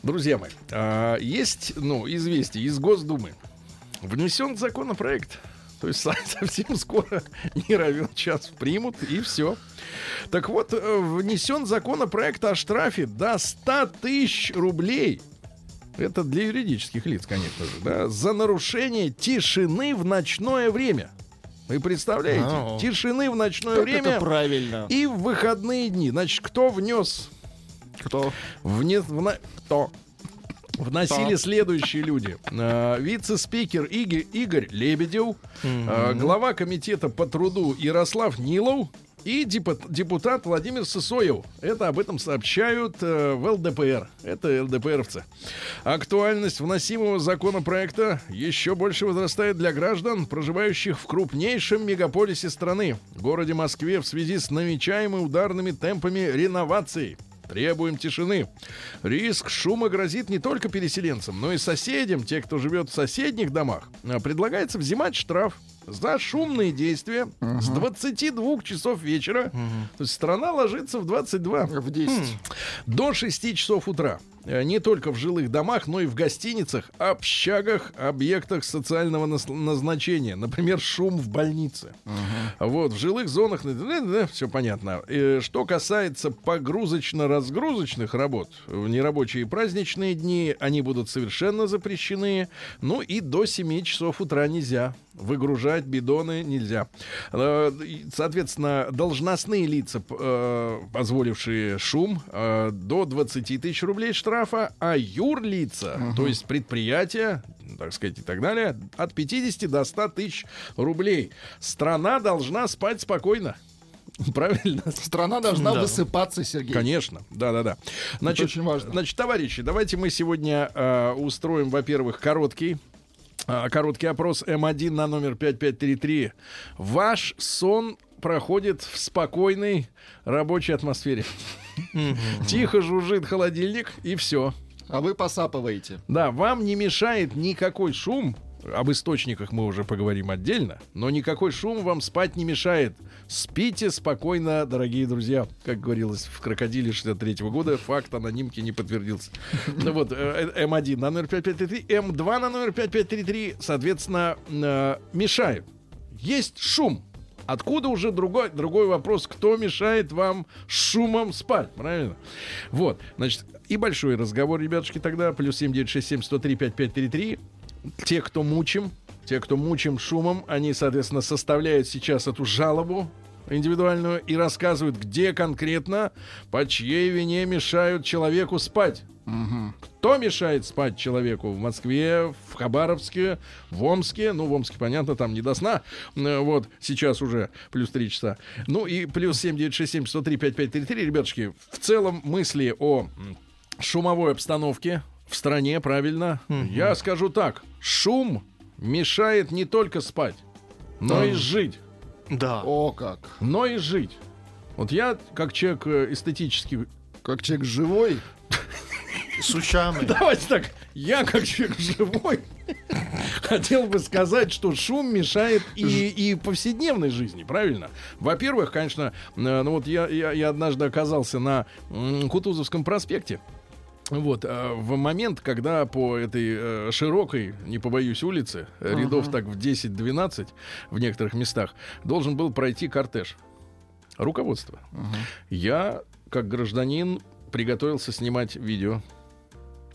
Друзья мои, а, есть, ну, известие из Госдумы. Внесен законопроект. То есть со- совсем скоро, не равен час, примут, и все. Так вот, э, внесен законопроект о штрафе до 100 тысяч рублей. Это для юридических лиц, конечно же, да, за нарушение тишины в ночное время. Вы представляете? Ау. Тишины в ночное Как время это правильно. и в выходные дни. Значит, кто внес Кто? Вне, вна- кто? Вносили Кто? следующие люди. Э, Вице-спикер Иги- Игорь Лебедев, э, глава комитета по труду Ярослав Нилов, и депут- депутат Владимир Сысоев. Это об этом сообщают э, в ЛДПР. Это ЛДПРовцы. Актуальность вносимого законопроекта еще больше возрастает для граждан, проживающих в крупнейшем мегаполисе страны, городе Москве, в связи с намечаемыми ударными темпами реновации. Требуем тишины. Риск шума грозит не только переселенцам, но и соседям, те, кто живет в соседних домах. А, Предлагается взимать штраф за шумные действия с 22 часов вечера. То есть страна ложится в 22 В 10. до 6 часов утра. Э, Не только в жилых домах, но и в гостиницах, общагах, объектах социального назначения. Например, шум в больнице. Вот, в жилых зонах, все понятно. Что касается погрузочно-разгрузочных работ, в нерабочие праздничные дни они будут совершенно запрещены. Ну и до 7 часов утра нельзя. Выгружать бидоны нельзя. Э, Соответственно, должностные лица, э, позволившие шум, э, до 20 тысяч рублей штрафа, а юрлица, то есть предприятия, так сказать, и так далее, от 50 до 100 тысяч рублей. Страна должна спать спокойно. Правильно? Страна должна Да. высыпаться, Сергей. Конечно, да-да-да. Значит, очень важно. Значит, товарищи, давайте мы сегодня э, устроим, во-первых, короткий короткий опрос М1 на номер 5533. Ваш сон проходит в спокойной рабочей атмосфере. Тихо жужжит холодильник и все. А вы посапываете. Да, вам не мешает никакой шум. Об источниках мы уже поговорим отдельно, но никакой шум вам спать не мешает. Спите спокойно, дорогие друзья. Как говорилось в «Крокодиле» 63 года, факт анонимки не подтвердился. Ну вот, э, э, М1 на номер 5533, М2 на номер 5533, соответственно, э, мешают. Есть шум. Откуда уже другой, другой вопрос, кто мешает вам шумом спать, правильно? Вот, значит, и большой разговор, ребятушки, тогда, плюс 7967 103 5533. Те, кто мучим, те, кто мучим шумом, они, соответственно, составляют сейчас эту жалобу индивидуальную и рассказывают, где конкретно, по чьей вине мешают человеку спать. Кто мешает спать человеку в Москве, в Хабаровске, в Омске? Ну, в Омске, понятно, там не до сна. Э, Вот, сейчас уже плюс 3 часа. Ну и плюс 7967 103 5533. Ребятушки, в целом мысли о шумовой обстановке в стране, правильно? Я скажу так. Шум мешает не только спать, но и жить. Да. О, как. Но и жить. Вот я, как человек э, эстетически Как человек живой. С ушами. Давайте так, я как человек живой хотел бы сказать, что шум мешает и, и повседневной жизни, правильно? Во-первых, конечно, э, ну вот я, я, я однажды оказался на Кутузовском проспекте. Вот, э, в момент, когда по этой э, широкой, не побоюсь, улице, э, рядов так в 10-12 в некоторых местах, должен был пройти кортеж. Руководство. Я, как гражданин, приготовился снимать видео.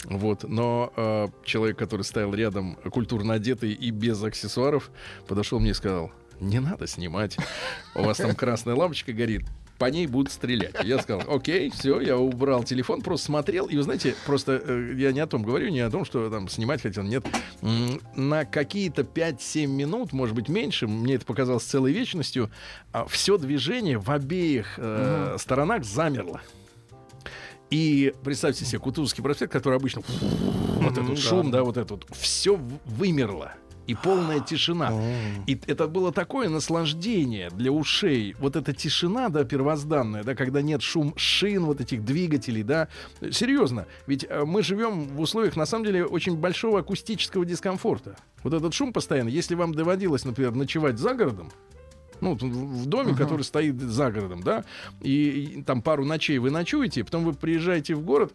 Вот, но э, человек, который стоял рядом, культурно одетый и без аксессуаров, подошел мне и сказал: Не надо снимать. У вас там красная лампочка горит. По ней будут стрелять. Я сказал, окей, все, я убрал телефон, просто смотрел. И вы знаете, просто э, я не о том говорю, не о том, что там снимать хотел. Нет, на какие-то 5-7 минут, может быть, меньше, мне это показалось целой вечностью, все движение в обеих э, сторонах замерло. И представьте себе Кутузовский проспект, который обычно вот этот шум, да, вот этот, все вымерло. И полная тишина. И это было такое наслаждение для ушей. Вот эта тишина, да, первозданная, да, когда нет шум шин, вот этих двигателей, да. Серьезно, ведь э, мы живем в условиях, на самом деле, очень большого акустического дискомфорта. Вот этот шум постоянно. Если вам доводилось, например, ночевать за городом, ну, в доме, который стоит за городом, да, и, и там пару ночей вы ночуете, потом вы приезжаете в город,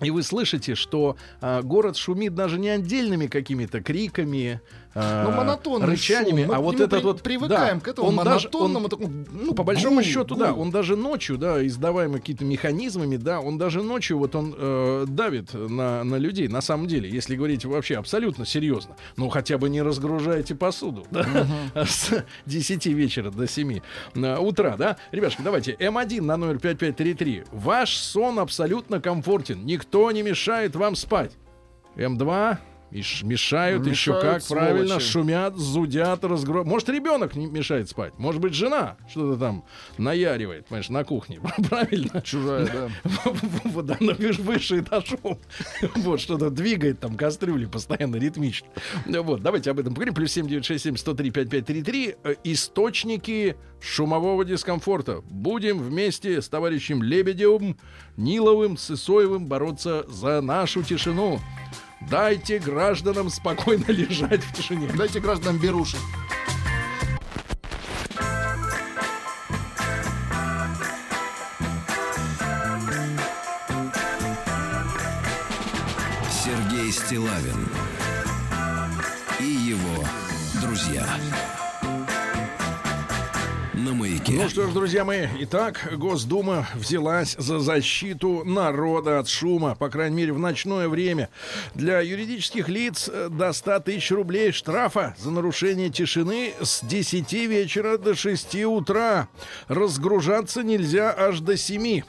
и вы слышите, что а, город шумит даже не отдельными какими-то криками, Ну, монотонный рычаниями, шум. Мы а вот этот при- вот привыкаем да, к этому он даже- он- монотонному такому, ну, по большому гул, счету, да, гул. он даже ночью, да, издаваемый какими-то механизмами, да, он даже ночью вот он э, давит на, на людей. На самом деле, если говорить вообще абсолютно серьезно, ну хотя бы не разгружайте посуду да, с 10 вечера до 7 э, утра, да. Ребятушки, давайте М1 на номер 5533. Ваш сон абсолютно комфортен, никто не мешает вам спать. М2 И мешают, Мешают, еще как сволочи. правильно, шумят, зудят, разгро... Может, ребенок не мешает спать. Может быть, жена что-то там наяривает, понимаешь, на кухне. Правильно? Чужая, да. Вот она выше, этажом. Вот, что-то двигает там кастрюли постоянно ритмично. Вот, давайте об этом поговорим. Плюс 7967 103 5533. Э, Источники шумового дискомфорта. Будем вместе с товарищем Лебедевым, Ниловым, Сысоевым бороться за нашу тишину. Дайте гражданам спокойно лежать в тишине. Дайте гражданам беруши. Сергей Стилавин Маяке. Ну что ж, друзья мои, итак, Госдума взялась за защиту народа от шума, по крайней мере, в ночное время. Для юридических лиц э, до 100 тысяч рублей штрафа за нарушение тишины с 10 вечера до 6 утра. Разгружаться нельзя аж до 7.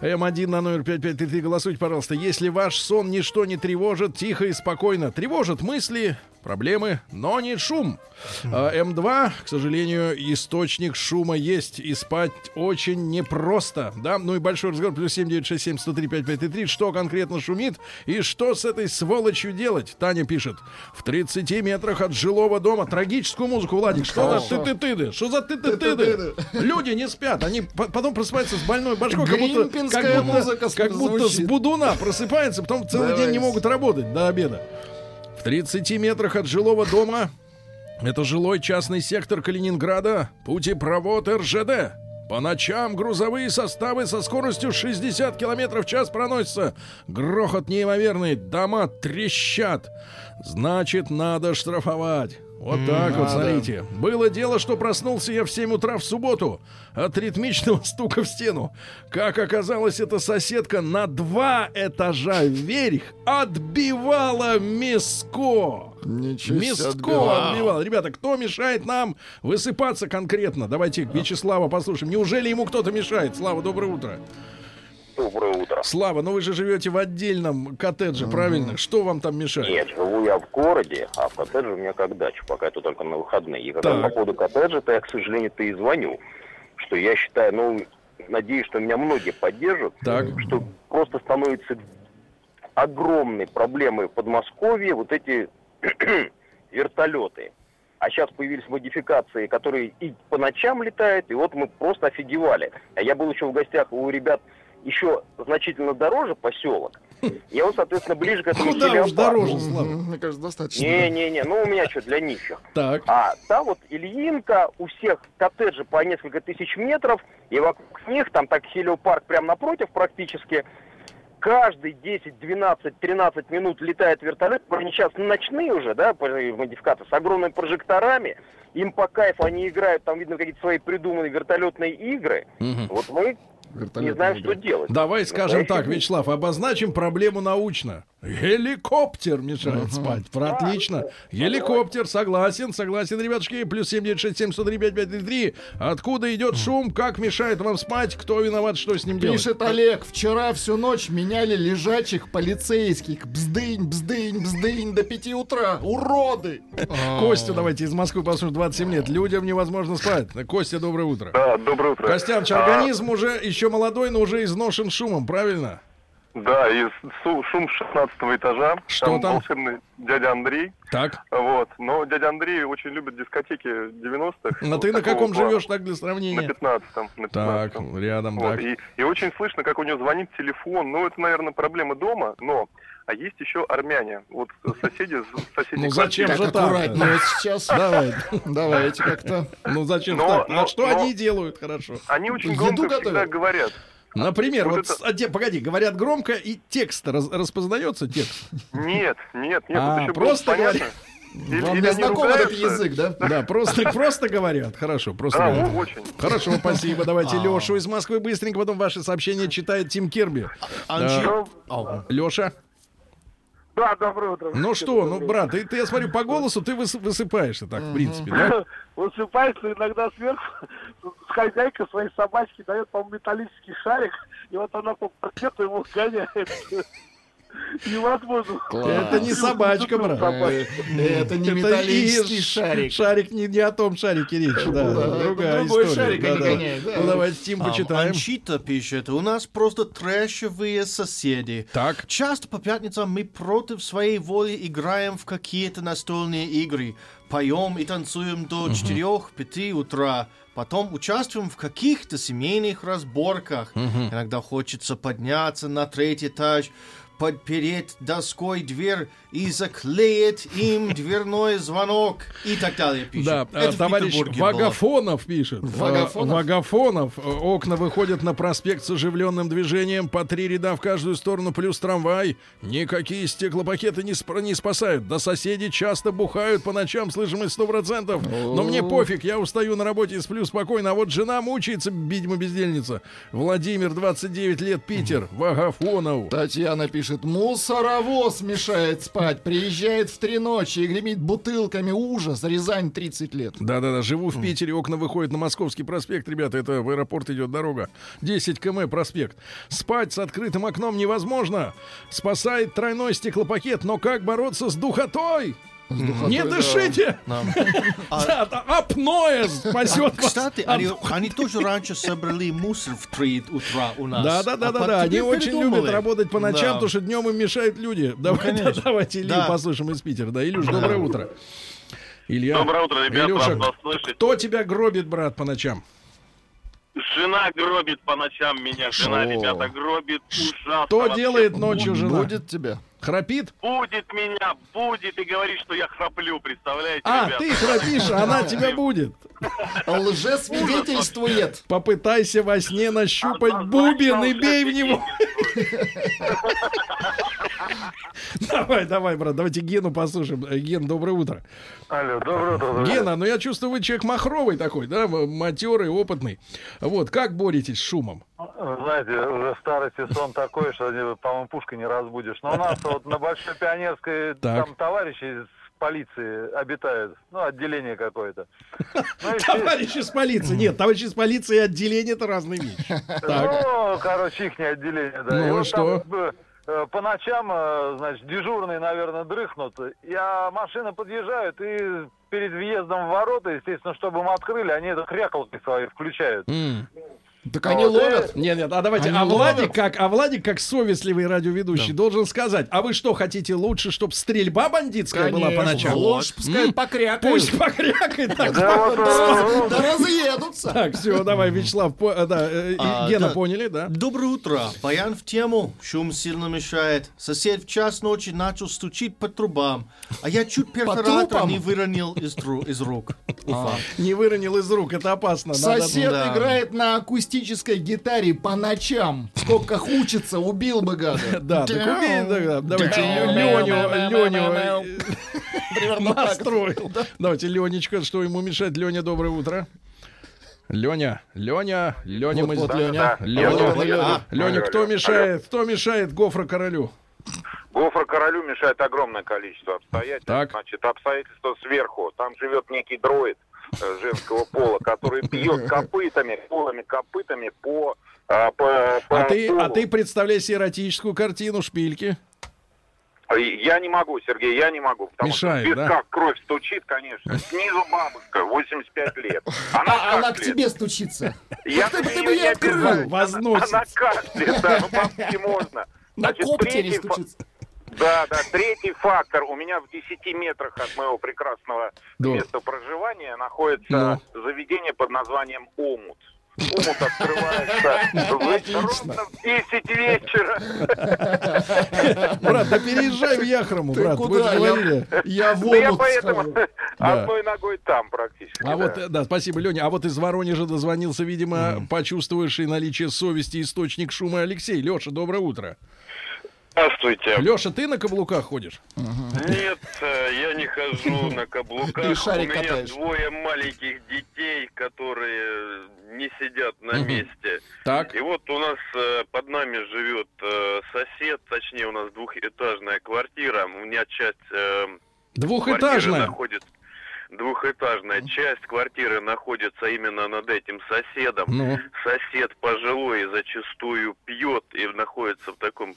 М1 на номер 5533, голосуйте, пожалуйста. Если ваш сон ничто не тревожит, тихо и спокойно. Тревожит мысли, проблемы, но не шум. А, М2, к сожалению, источник шума есть, и спать очень непросто. Да, ну и большой разговор, плюс 7967 103 5533. Что конкретно шумит и что с этой сволочью делать? Таня пишет. В 30 метрах от жилого дома трагическую музыку, Владик. Что за ты-ты-ты-ты? Что за ты-ты-ты-ты? Люди не спят, они по- потом просыпаются с больной башкой, как будто, как будто, как будто с будуна просыпается, потом целый день не могут работать до обеда. В 30 метрах от жилого дома это жилой частный сектор Калининграда, путепровод РЖД. По ночам грузовые составы со скоростью 60 километров в час проносятся. Грохот неимоверный, дома трещат. Значит, надо штрафовать. Вот так вот, смотрите. Было дело, что проснулся я в 7 утра в субботу от ритмичного стука в стену. Как оказалось, эта соседка на два этажа вверх отбивала миско. Ничего Миско отбивала. отбивал. Ребята, кто мешает нам высыпаться конкретно? Давайте Вячеслава послушаем. Неужели ему кто-то мешает? Слава, доброе утро. Доброе утро. Слава, ну вы же живете в отдельном коттедже, правильно? Что вам там мешает? Нет, живу я в городе, а в коттедже у меня как дача, пока это только на выходные. И Так. по поводу коттеджа-то я, к сожалению-то и звоню. Что я считаю, ну, надеюсь, что меня многие поддержат, Так. что просто становится огромной проблемой в Подмосковье вот эти вертолеты. А сейчас появились модификации, которые и по ночам летают, и вот мы просто офигевали. А я был еще в гостях у ребят еще значительно дороже поселок. Я вот, соответственно, ближе к этому Куда уж дороже, Слава? Мне кажется, достаточно. Не-не-не, ну у меня что, для нищих. Так. А там вот Ильинка, у всех коттеджи по несколько тысяч метров, и вокруг них, там так хелиопарк прямо напротив практически, каждые 10, 12, 13 минут летает вертолет, они сейчас ночные уже, да, по- модификации, с огромными прожекторами, им по кайфу, они играют, там видно какие-то свои придуманные вертолетные игры. Мгм. Вот мы не Вертолетные знаем, игры. что делать. Давай скажем Настоящий так, Вячеслав, обозначим проблему научно. Геликоптер мешает спать. Про- Отлично. Геликоптер, согласен, согласен, ребятушки. Плюс 7967 103 5533. Откуда идет шум, как мешает вам спать, кто виноват, что с ним делать? Пишет Олег, вчера всю ночь меняли лежачих полицейских. Бздынь, бздынь, бздынь до 5 утра. Уроды! Костя, давайте из Москвы послушаем 27 лет. Людям невозможно спать. Костя, доброе утро. Да, доброе утро. Костяныч, организм уже еще молодой, но уже изношен шумом, правильно? Да, и шум с 16 этажа. Что там? там? волшебный дядя Андрей. Так. Вот. Но дядя Андрей очень любит дискотеки 90-х. А Вот ты на каком плана. живешь так для На сравнения? 15-м. На 15 Так, рядом, Вот. так. И, и очень слышно, как у него звонит телефон. Ну, это, наверное, проблема дома, но... А есть еще армяне. Вот соседи, соседи Ну зачем же так? аккуратнее сейчас. Давай. Давайте как-то. Ну зачем так? А но- что они делают хорошо? Они очень громко всегда говорят. Например, Вот вот, это- а, погоди, говорят громко, и текст раз- распознается текст. Нет, нет, нет. А, просто говорят. Или- Вам или не знаком этот язык, да? Да, просто, просто говорят. Хорошо, просто Да, говорят. о- очень. Хорошо, спасибо. Давайте Лешу из Москвы быстренько, потом ваши сообщения читает Тим Кирби. Леша, Да, доброе утро. ну что, ну, брат, ты, ты, я смотрю, по голосу ты выс- высыпаешься так, в принципе, да? Высыпается иногда сверху, хозяйка своей собачки дает, по-моему, металлический шарик, и вот она по паркету его гоняет. Невозможно. Это не собачка, брат. Это не металлический шарик. Шарик не, не о том шарике речь, да, Да, другая другой история. шарик да, они да. гоняют, да. Ну давайте Тим А, почитаем. Анчита пишет, у нас просто трэшевые соседи. Так. Часто по пятницам мы против своей воли играем в какие-то настольные игры. Поем и танцуем до 4-5 утра. Потом участвуем в каких-то семейных разборках. Иногда хочется подняться на третий этаж, подпереть доской дверь и заклеить им дверной звонок и так далее. Пишет. Да, Это в товарищ Петербурге было. Вагафонов пишет. Вагафонов? Э, Вагафонов. Э, Окна выходят на проспект с оживленным движением, по три ряда в каждую сторону, плюс трамвай. Никакие стеклопакеты не, спра- не спасают. Да соседи часто бухают по ночам, слышимость сто процентов. Но мне пофиг, я устаю на работе и сплю спокойно. А вот жена мучается, видимо, бездельница. Владимир, 29 лет, Питер. Вагафонов. Татьяна пишет, мусоровоз мешает спать, приезжает в три ночи и гремит бутылками. Ужас, Рязань 30 лет. Да-да-да, живу в Питере, окна выходят на Московский проспект, ребята, это в аэропорт идет дорога. 10 км проспект. Спать с открытым окном невозможно. Спасает тройной стеклопакет, но как бороться с духотой? Не дышите! Да, Апноэ спасет вас. Кстати, они, тоже раньше собрали мусор в 3 утра у нас. Да, да, да, А да, потом да. Они очень любят работать по ночам, потому что днем им мешают люди. Давайте, конечно. давайте Илью послушаем из Питера. Да, Илюш, доброе утро. Илья. Доброе утро, ребят, Илюша, рад вас слышать. кто тебя гробит, брат, по ночам? Жена гробит по ночам меня, жена, Шо? ребята, гробит ужасно. Кто вообще. делает ночью жена? Будет тебя. Храпит? Будет меня, будет и говорит, что я храплю, представляете, А, ребята? ты храпишь, а она тебя будет. Лжесвидетельствует. Попытайся во сне нащупать бубен и бей в него. Давай, давай, брат, давайте Гену послушаем. Э, Ген, доброе утро. Алло, доброе утро. друзья. Гена, ну я чувствую, вы человек махровый такой, да, матерый, опытный. Вот, как боретесь с шумом? Знаете, уже в старости сон такой, что, по-моему, пушкой не разбудишь. Но у нас вот на Большой Пионерской Так. там товарищи из полиции обитают. Ну, отделение какое-то. Ну, Товарищи с полиции. Нет, товарищи с полиции и отделение это разные вещи. Ну, короче, их отделение, да. Ну, И вот что? Э, по ночам, э, значит, дежурные, наверное, дрыхнут. Я машина подъезжает и перед въездом в ворота, естественно, чтобы им открыли, они это крякалки свои включают. М. Так они Вот, ловят. Нет, нет, а давайте, Они а Владик, ловят. как, а Владик, как совестливый радиоведущий, должен сказать, а вы что, хотите лучше, чтобы стрельба бандитская была по ночам? Лучше пускай М? покрякают. Пусть покрякает так. Да, Да разъедутся. Так, все, давай, Вячеслав, э, да, э, А, Гена, да. поняли, да? Доброе утро. Баян в тему. Шум сильно мешает. Сосед в час ночи начал стучить по трубам. А я чуть перфоратор не выронил из, рук. Уфа. Не выронил из рук, это опасно. Сосед да. играет на акустической гитаре по ночам. Сколько учится, убил бы гада. Да, так убей, да, да. давайте Леню, Леню э, настроил. Давайте Ленечка, что ему мешать? Леня, доброе утро. Леня, Леня, Леня, мы... вот, Леня. Леня, Леня, кто мешает, кто мешает Гофра королю? Гофра королю мешает огромное количество обстоятельств. Так. Значит, обстоятельства сверху. Там живет некий дроид женского пола, который бьет копытами, полыми копытами по, э, по, по А ты, а полу. ты представляй себе эротическую картину шпильки. Я не могу, Сергей, я не могу. Потому Мешает, что в да? кровь стучит, конечно. Снизу бабушка, 85 лет. Она, А она к тебе стучится. Я ты ты бы ей не открыл. Она, она кашляет, да, ну бабушке можно. На Значит, коптере фа- стучится. Да, да, третий фактор. У меня в 10 метрах от моего прекрасного Да. места проживания находится заведение под названием «Омут». Омут открывается в- ровно в 10 вечера. Брат, да переезжай в Яхрому, Ты брат, вы куда? же Я- говорили. Я в Да я омут поэтому схожу. одной ногой там практически. А да. вот, э, да, спасибо, Леня. А вот из Воронежа дозвонился, видимо, почувствовавший наличие совести источник шума Алексей. Леша, доброе утро. Здравствуйте. Леша, ты на каблуках ходишь? Нет, э, я не хожу на каблуках. И шарик У меня катаешь. двое маленьких детей, которые не сидят на Мгм. месте. Так. И вот у нас э, под нами живет э, сосед, точнее у нас двухэтажная квартира. У меня часть Двухэтажная. находится... двухэтажная часть квартиры находится именно над этим соседом. Ну. Сосед пожилой зачастую пьет и находится в таком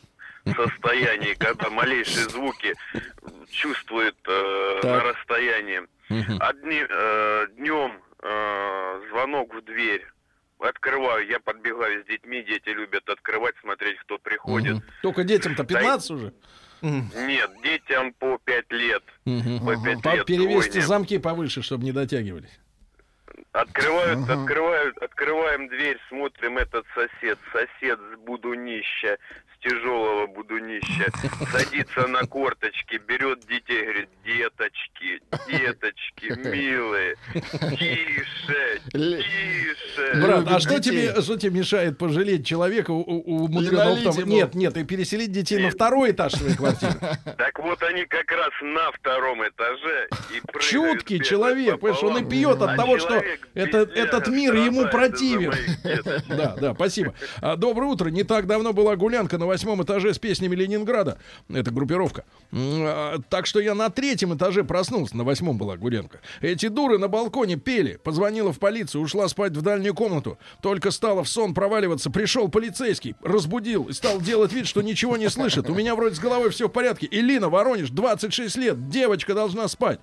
состоянии, когда малейшие звуки чувствует э, на расстоянии. Мгм. Одни, э, днем э, звонок в дверь. Открываю, я подбегаю с детьми, дети любят открывать, смотреть, кто приходит. Мгм. Только детям-то 15 уже. Нет, детям по 5 лет. Мгм. По пять По- лет Перевесьте двойня. замки повыше, чтобы не дотягивались. Открывают, открывают, открываем дверь, смотрим этот сосед. Сосед с будунища, тяжелого будунища, садится на корточки, берет детей, говорит, деточки, деточки, милые, тише, тише. Брат, а что тебе, что тебе мешает пожалеть человека у, у, умудренного ему. Нет, нет, и переселить детей на второй этаж своей квартиры. Так вот они как раз на втором этаже и прыгают Чуткий человек, понимаешь, он и пьет от А того, что этот мир ему противен. Да, да, спасибо. А, доброе утро. Не так давно была гулянка на восьмом этаже с песнями Ленинграда. Это группировка. А, Так что я на третьем этаже проснулся. На восьмом была гулянка. Эти дуры на балконе пели. Позвонила в полицию, ушла спать в дальнюю комнату. Только стала в сон проваливаться. Пришел полицейский, разбудил и стал делать вид, что ничего не слышит. У меня вроде с головой все в порядке. Илина, Воронеж, 26 лет. Девочка должна спать.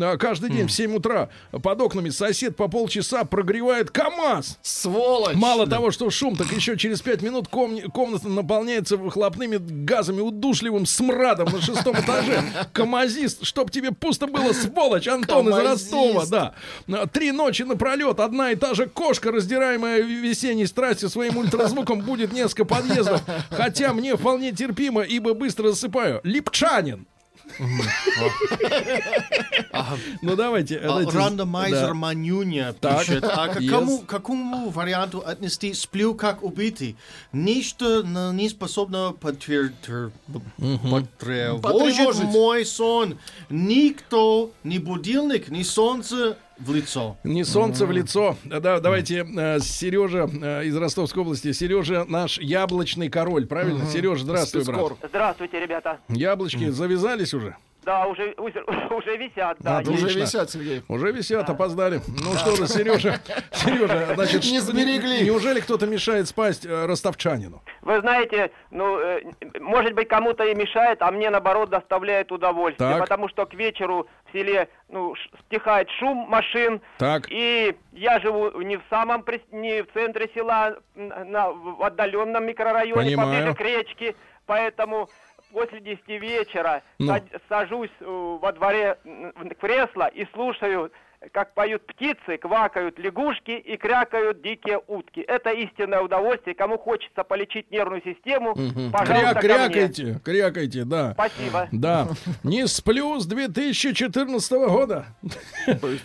А, Каждый день в 7 утра под окнами сосед по полчаса прогревает КАМАЗ. Сволочь! Мало того, что шум, так еще через пять минут ком- комната наполняется выхлопными газами, удушливым смрадом на шестом этаже. Камазист, чтоб тебе пусто было, сволочь, Антон из Камазист. Ростова, да. А, Три ночи напролет, одна и та же кошка, раздираемая весенней страстью своим ультразвуком, будет несколько подъездов. Хотя мне вполне терпимо, ибо быстро засыпаю. Липчанин. Ну давайте. А, Рандомайзер. Манюня Так. пишет, а к какому варианту отнести сплю как убитый? Нечто на- не способно Потревожить. мой сон. Никто, ни будильник, ни солнце в лицо. Не солнце в лицо. Да, давайте э, Сережа э, из Ростовской области. Сережа наш яблочный король, правильно? Сережа, здравствуй, брат. Здравствуйте, ребята. Яблочки завязались уже? Да, уже, уже, уже висят, да. Отлично. Уже висят, Сергей. Уже висят, опоздали. Ну что же, Сережа, Сережа, значит, Не сберегли. Неужели кто-то мешает спасть э, ростовчанину? Вы знаете, ну, э, может быть, кому-то и мешает, а мне, наоборот, доставляет удовольствие. Так. Потому что к вечеру в селе, ну, стихает шум машин. Так. И я живу не в самом, прес- не в центре села, на, в отдаленном микрорайоне, Понимаю. поближе к речке. Поэтому после 10 вечера Ну. сажусь э, во дворе в кресло и слушаю, как поют птицы, квакают лягушки и крякают дикие утки. Это истинное удовольствие. Кому хочется полечить нервную систему, Мгм. пожалуйста, Кря- ко мне. крякайте, крякайте, да. Спасибо. Да. Не сплю с 2014 года.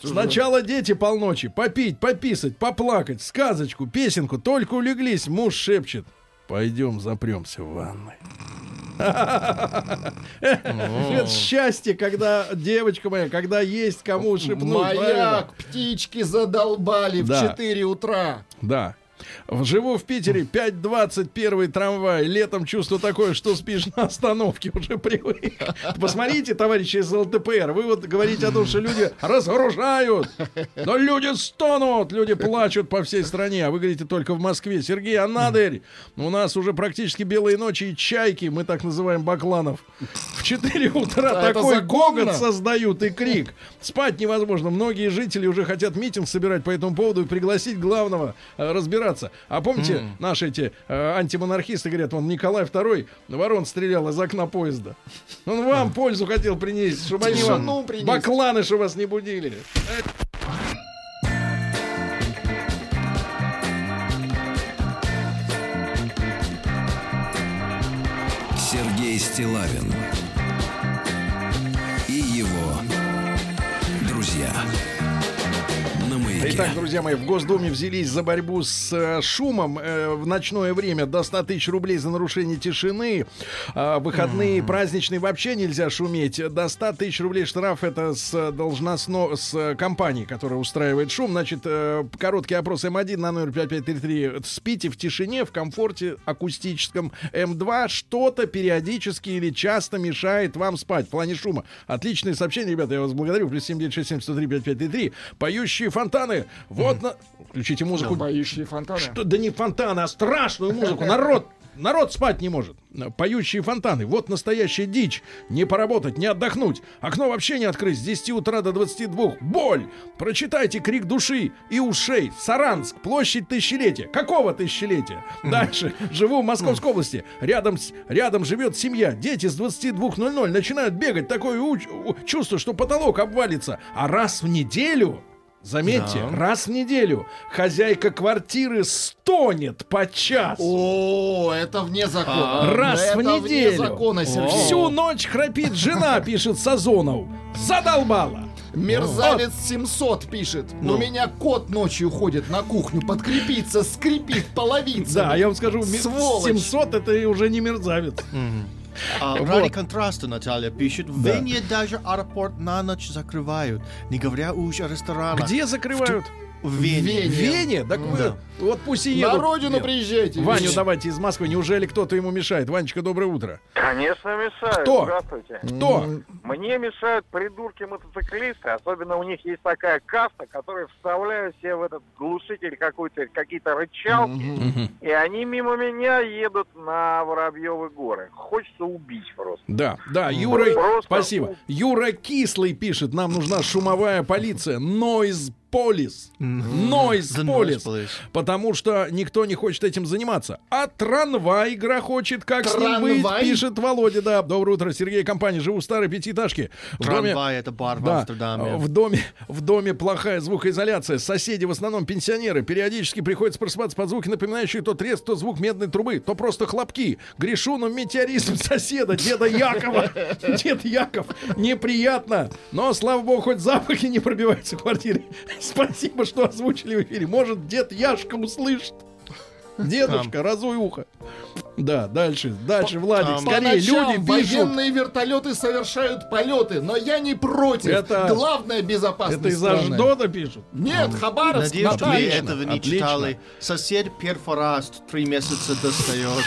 Сначала дети полночи. Попить, пописать, поплакать, сказочку, песенку. Только улеглись, муж шепчет. Пойдем запремся в ванной. Это счастье, когда, девочка моя, когда есть кому шепнуть. Маяк, птички задолбали в Да. 4 утра. Да. Живу в Питере, 5.20 первый трамвай. Летом чувство такое, что спишь на остановке, уже привык. Посмотрите, товарищи из ЛТПР, вы вот говорите о том, что люди разгружают. Но люди стонут, люди плачут по всей стране, а вы говорите только в Москве. Сергей Анадырь, у нас уже практически белые ночи и чайки, мы так называем бакланов. В 4 утра А это такой гогот создают и крик. Спать невозможно. Многие жители уже хотят митинг собирать по этому поводу и пригласить главного э, разбираться. А помните, наши эти э, антимонархисты говорят, он Николай II ворон стрелял из окна поезда. Он вам пользу хотел принести, чтобы они вам бакланы, чтобы вас не будили. Сергей Стилавин Итак, друзья мои, в Госдуме взялись за борьбу с э, шумом э, в ночное время до 100 тысяч рублей за нарушение тишины. А, выходные, праздничные вообще нельзя шуметь. До 100 тысяч рублей штраф это с должностно с компании, которая устраивает шум. Значит, э, короткий опрос М1 на номер 5533. Спите в тишине, в комфорте акустическом. М2 что-то периодически или часто мешает вам спать в плане шума. Отличное сообщение, ребята, я вас благодарю. Плюс 7967 103 5533. Поющие фонтаны. Вот на... Включите музыку. Поющие фонтаны. Что? Да не фонтаны, а страшную музыку. Народ Народ спать не может. Поющие фонтаны. Вот настоящая дичь. Не поработать, не отдохнуть. Окно вообще не открыть. С 10 утра до 22. Боль. Прочитайте крик души и ушей. Саранск. Площадь тысячелетия. Какого тысячелетия? Дальше. Живу в Московской области. Рядом, рядом живет семья. Дети с 22.00 начинают бегать. Такое чувство, что потолок обвалится. А раз в неделю... Заметьте, Да. раз в неделю хозяйка квартиры стонет по часу. О, это вне закона. А, Раз это в вне неделю. закона, Сергей. Всю ночь храпит жена, пишет Сазонов. Задолбала. Мерзавец 700 пишет. Ну. У меня кот ночью ходит на кухню, подкрепиться, скрипит половицами. Да, я вам скажу, Сволочь. 700 это уже не мерзавец. А, Вот. Ради контраста Наталья пишет, в Да. Вене даже аэропорт на ночь закрывают, не говоря уж о ресторанах. Где закрывают? В Вене. В Вене? Так вы, Да. вот пусть и На едут. родину приезжайте. Ваню давайте из Москвы. Неужели кто-то ему мешает? Ванечка, доброе утро. Конечно, мешают. Кто? Здравствуйте. Кто? Мне мешают придурки-мотоциклисты. Особенно у них есть такая каста, которые вставляют себе в этот глушитель какой-то, какие-то рычалки. И они мимо меня едут на Воробьевы горы. Хочется убить просто. Да, да, Юра, Просто- спасибо. Юра Кислый пишет, нам нужна шумовая полиция, noise police, noise police. потому что никто не хочет этим заниматься. А трамвай грохочет, как с ним быть, Трамвай? пишет Володя, да. Доброе утро, Сергей Компания, живу в старой пятиэтажке. В доме- Трамвай это бар в да, Амстердаме. в доме, в доме плохая звукоизоляция. Соседи в основном пенсионеры. Периодически приходится просыпаться под звуки, напоминающие то треск, то звук медной трубы, то просто хлопки. Грешу на метеоризм соседа, деда Якова. Дед Яков. Неприятно. Но, слава богу, хоть запахи не пробиваются в квартире. Спасибо, что озвучили в эфире. Может, дед Яшка услышит. Дедушка, разуй ухо. Да, дальше, дальше, Владик, Там. Скорее, люди пишут. военные вертолеты совершают полеты, но я не против. Это- Главное безопасность Это из-за. Ждода пишут? Нет, Хабаровск, Надеюсь, что вы этого не отлично. читали. Сосед перфораст три месяца достает.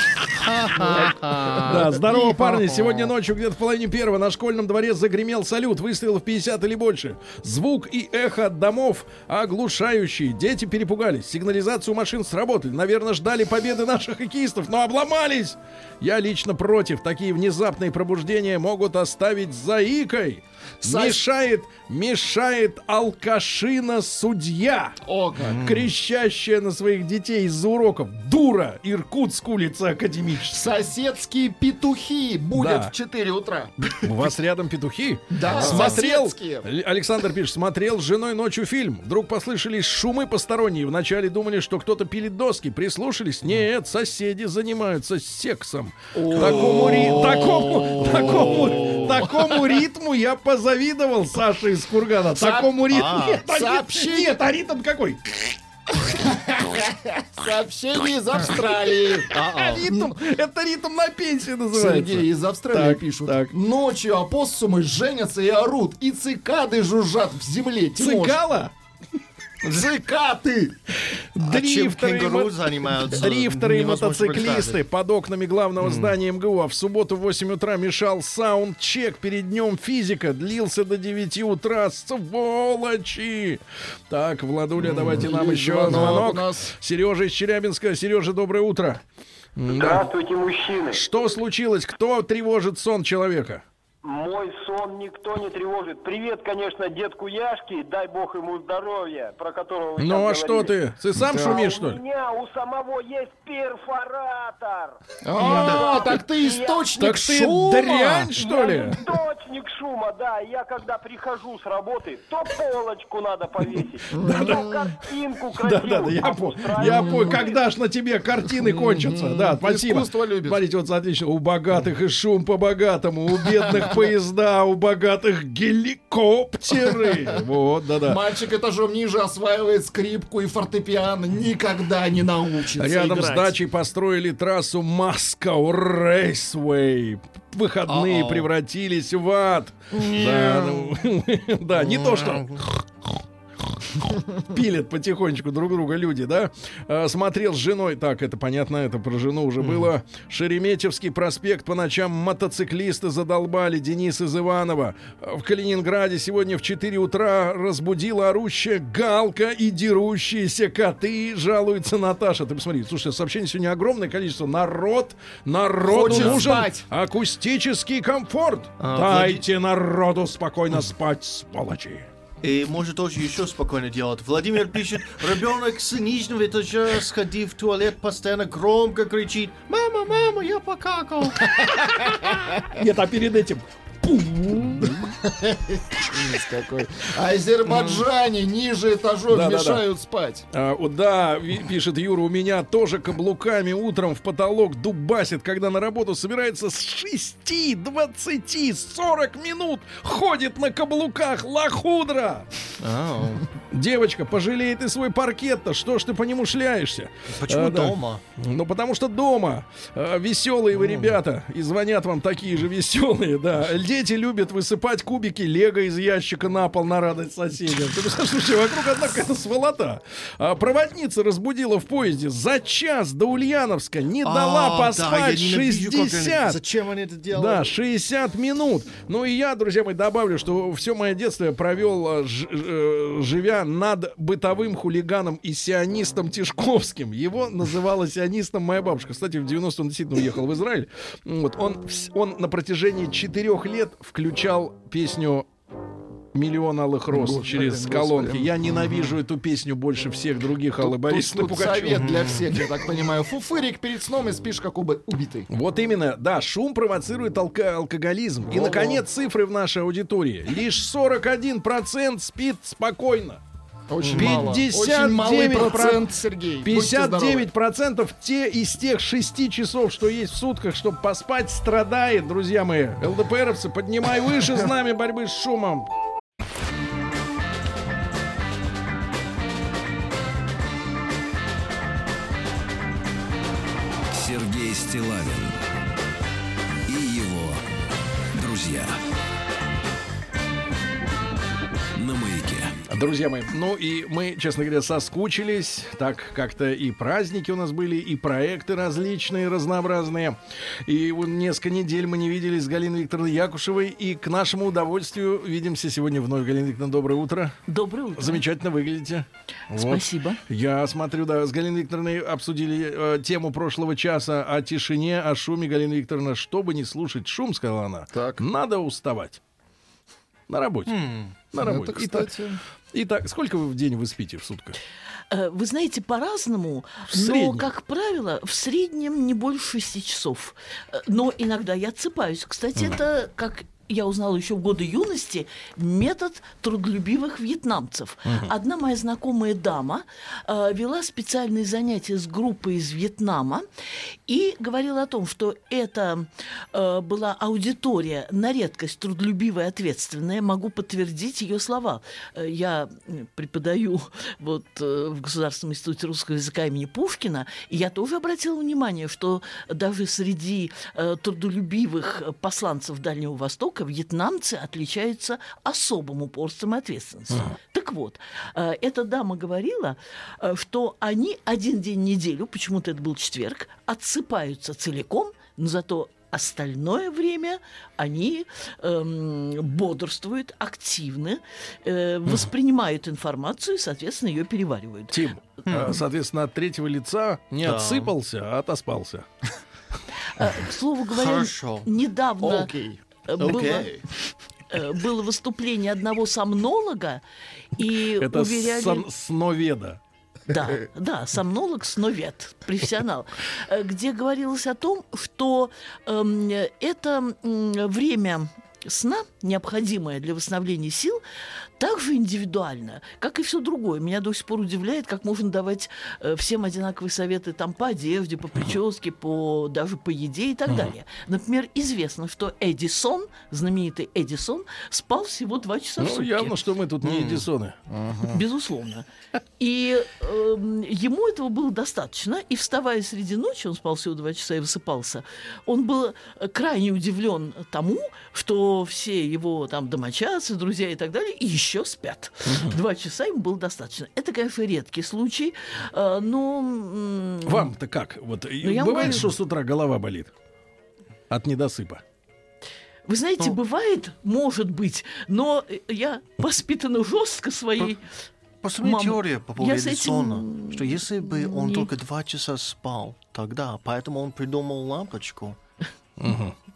Да, здорово, парни. Сегодня ночью, где-то в половине первого, на школьном дворе загремел салют. Выстрелов 50 или больше. Звук и эхо от домов оглушающие. Дети перепугались. Сигнализацию машин сработали. Наверное, ждали победы наших хоккеистов, но обломались. Я лично против. Такие внезапные пробуждения могут оставить заикой. Мешает, мешает алкашина судья. О, как. Крещащая на своих детей из-за уроков. Дура! Иркутск, улица Академическая. Соседские петухи будет Да. в 4 утра. У вас рядом петухи? Да, Смотрел, соседские. Л- Александр пишет, смотрел с женой ночью фильм. Вдруг послышались шумы посторонние. Вначале думали, что кто-то пилит доски. Прислушались. Нет, соседи занимаются сексом. Такому, ри- такому, такому, такому ритму я позавидовал Саше из Кургана. Со- Такому ритму. А. Нет, а нет, нет, а ритм какой? Сообщение из Австралии. Ритм, это ритм на пенсии называется. Сергей из Австралии Так, пишут. так. Ночью опоссумы женятся и орут, и цикады жужжат в земле. Тимош. Цикала? Цикаты! А Дрифтеры, и кенгуру мо- занимаются? Дрифтеры и мотоциклисты под окнами главного здания МГУ. А в субботу в 8 утра мешал саундчек перед днем физика. Длился до 9 утра. Сволочи! Так, Владуля, давайте нам есть еще звонок. Сережа из Челябинска. Сережа, доброе утро. Да. Здравствуйте, мужчины. Что случилось? Кто тревожит сон человека? Мой сон никто не тревожит. Привет, конечно, детку Яшке, дай бог ему здоровья, про которого вы Ну а что ты? Ты сам Да. шумишь, А что у ли? меня у самого есть перфоратор. А, так ты источник Так ты шума. дрянь, что ли? Источник шума, да. Я когда прихожу с работы, то полочку надо повесить, то картинку Да, да, да, красивую я понял. обустраивать. Я понял, когда ж на тебе картины кончатся. Да, спасибо. Искусство любишь. Смотрите, вот отлично. У богатых и шум по богатому, у бедных поезда, у богатых геликоптеры. Вот, да-да. Мальчик этажом ниже осваивает скрипку и фортепиано, никогда не научится Рядом с играть. дачей построили трассу Москва Рейсвей. Выходные А-ау. превратились в ад. Да, ну, да, не то что пилят потихонечку друг друга люди, да? А, Смотрел с женой, так, это понятно, это про жену уже было. Шереметьевский проспект по ночам мотоциклисты задолбали. Денис из Иванова. А В Калининграде сегодня в 4 утра разбудила орущая галка и дерущиеся коты, жалуется Наташа. Ты посмотри, слушай, сообщений сегодня огромное количество. Народ, народу Хочет нужен спать. акустический комфорт. А, Дайте народу спокойно спать, сволочи. И может тоже еще спокойно делать. Владимир пишет, ребенок с нижнего этажа, сходив в туалет, постоянно громко кричит, мама, мама, я покакал. Нет, а перед этим какой. Азербайджане ниже этажом мешают спать. А, вот да, пишет Юра, у меня тоже каблуками утром в потолок дубасит, когда на работу собирается с 6, 20, 40 минут ходит на каблуках лохудра. Девочка, пожалей ты свой паркет-то, что ж ты по нему шляешься? Почему А, да. дома? Ну, потому что дома э, веселые вы ребята, и звонят вам такие же веселые, да. Дети любят высыпать кубики лего из ящика на пол на радость соседям. Ты представляешь, слушай, вокруг одна какая-то сволота. А, проводница разбудила в поезде за час до Ульяновска, не дала А, да, поспать они- 60. Зачем они это делают? Да, 60 минут. Ну и я, друзья мои, добавлю, что все мое детство я провел, ж- э, живя над бытовым хулиганом и сионистом Тишковским. Его называла сионистом моя бабушка. Кстати, в 90 он действительно уехал в Израиль. Вот, он, он на протяжении четырех лет включал песню Миллион алых роз Господи, через господи. колонки. Я ненавижу эту песню больше всех других Аллы Тут, Борисовны тут Пугачевой. совет для всех, я так понимаю. Фуфырик перед сном и спишь как уби- убитый. Вот именно, да, шум провоцирует алко- алкоголизм. И, Во-во. наконец, цифры в нашей аудитории. Лишь 41% спит спокойно. Очень мало. Очень 59 малый про- процент, Сергей. Будьте здоровы. 59% те из тех 6 часов, что есть в сутках, чтобы поспать, страдает, друзья мои. ЛДПРовцы, поднимай выше знамя борьбы с шумом. Сергей Стилавин Друзья мои, ну и мы, честно говоря, соскучились. Так как-то и праздники у нас были, и проекты различные, разнообразные. И вот несколько недель мы не виделись с Галиной Викторовной Якушевой. И к нашему удовольствию видимся сегодня вновь. Галина Викторовна, доброе утро. Доброе утро. Замечательно выглядите. Вот. Спасибо. Я смотрю, да, с Галиной Викторовной обсудили э, тему прошлого часа о тишине, о шуме. Галина Викторовна, чтобы не слушать шум, сказала она, надо уставать. На работе. На Это, работе. Итак, кстати, Итак, сколько вы в день вы спите в сутках? Э, Вы знаете, по-разному, но, как правило, в среднем не больше 6 часов. Э, Но иногда я отсыпаюсь. Кстати, это, как я узнала еще в годы юности, метод трудолюбивых вьетнамцев. Мгм. Одна моя знакомая дама э, вела специальные занятия с группой из Вьетнама и говорила о том, что это э, была аудитория на редкость трудолюбивая, ответственная. Могу подтвердить ее слова. Э, Я преподаю вот э, в Государственном институте русского языка имени Пушкина, и я тоже обратила внимание, что даже среди э, трудолюбивых э, посланцев Дальнего Востока вьетнамцы отличаются особым упорством и ответственностью. Так вот, э, эта дама говорила, э, что они один день в неделю, почему-то это был четверг, отсыпаются целиком, но зато остальное время они эм, бодрствуют, активны, э, воспринимают информацию и, соответственно, ее переваривают. Тим, э, соответственно, от третьего лица не Да. отсыпался, а отоспался. К слову говоря, Хорошо. недавно Окей. Э, было, э, было выступление одного сомнолога, и Это уверяли... сон- сноведа. Да, да, сомнолог, сновед, профессионал, э, где говорилось о том, что эм, это время сна, необходимое для восстановления сил, так же индивидуально, как и все другое. Меня до сих пор удивляет, как можно давать э, всем одинаковые советы там по одежде, по прическе, по даже по еде и так далее. Например, известно, что Эдисон, знаменитый Эдисон, спал всего два часа в Ну, сутки. явно, что мы тут не Эдисоны. Безусловно. И эм, ему этого было достаточно. И вставая среди ночи, он спал всего два часа и высыпался, он был э, крайне удивлен тому, что все его там домочадцы, друзья и так далее еще спят. Два часа ему было достаточно. Это, конечно, редкий случай, э, но... Вам-то как? Вот и Ну, я бывает, говорю- что с утра голова болит от недосыпа. Вы знаете, Ну. бывает, может быть, но э, я воспитана жестко своей... Меня Мама, теория по поводу с этим Эдисона, что если бы он не- только два часа спал тогда, поэтому он придумал лампочку,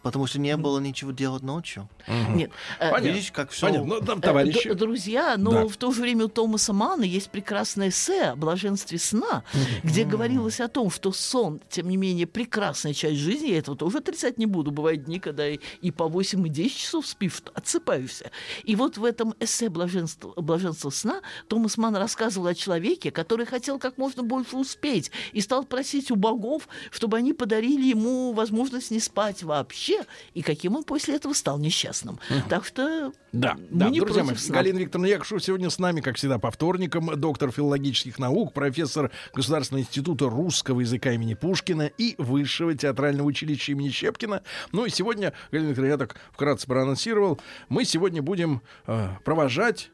потому что не было ничего делать ночью. Нет. э, Видишь, как все... Понятно. Ну, там Э, товарищи. Друзья, но Да. в то же время у Томаса Мана есть прекрасное эссе о блаженстве сна, где говорилось о том, что сон, тем не менее, прекрасная часть жизни, я этого тоже отрицать не буду. Бывают дни, когда и, и по 8, и 10 часов спишь, отсыпаешься. И вот в этом эссе «Блаженство, «Блаженство сна» Томас Ман рассказывал о человеке, который хотел как можно больше успеть и стал просить у богов, чтобы они подарили ему возможность не спать вообще, и каким он после этого стал несчастным. Так что Да, мы да, не друзья мои. Галина Викторовна Якушева сегодня с нами, как всегда, по вторникам, доктор филологических наук, профессор Государственного института русского языка имени Пушкина и Высшего театрального училища имени Щепкина. Ну и сегодня, Галина Викторовна, я так вкратце проанонсировал, мы сегодня будем э, провожать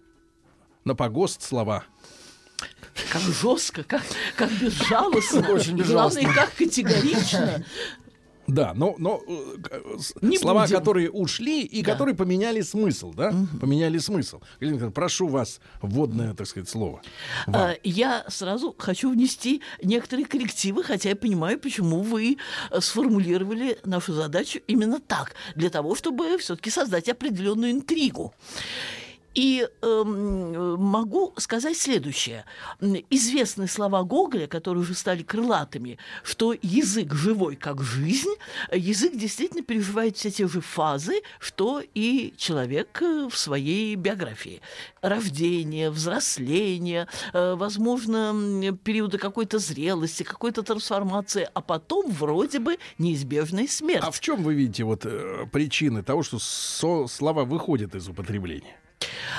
на погост слова. Как жестко, как, как безжалостно. Очень И Главное, безжалостно. как категорично. Да, но, но э, с- Не слова, будем. которые ушли и Да. которые поменяли смысл, да? Поменяли смысл. Галина прошу вас, вводное, так сказать, слово. Вам. А, Я сразу хочу внести некоторые коррективы, хотя я понимаю, почему вы э, сформулировали нашу задачу именно так, для того, чтобы все-таки создать определенную интригу. И эм, могу сказать следующее. Известны слова Гоголя, которые уже стали крылатыми, что язык живой как жизнь, язык действительно переживает все те же фазы, что и человек э, в своей биографии. Рождение, взросление, э, возможно, периоды какой-то зрелости, какой-то трансформации, а потом вроде бы неизбежная смерть. А в чем вы видите вот э, причины того, что слова выходят из употребления?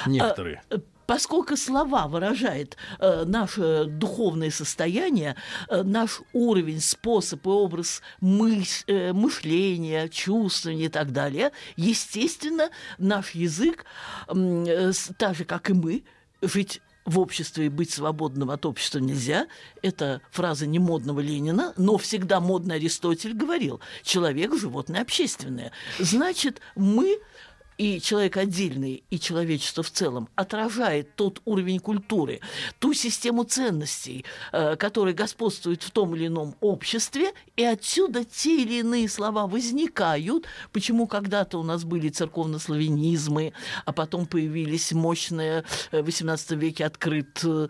Некоторые. Э, Поскольку слова выражает э, наше духовное состояние, э, наш уровень, способ и образ мыс- э, мышления, чувствования и так далее, естественно, наш язык, э, так же, как и мы, жить в обществе и быть свободным от общества нельзя. Это фраза не модного Ленина, но всегда модный Аристотель говорил, человек – животное общественное. Значит, мы и человек отдельный, и человечество в целом отражает тот уровень культуры, ту систему ценностей, э, которая господствует в том или ином обществе, и отсюда те или иные слова возникают, почему когда-то у нас были церковнославянизмы, а потом появились мощные э, в XVIII веке открыт, э,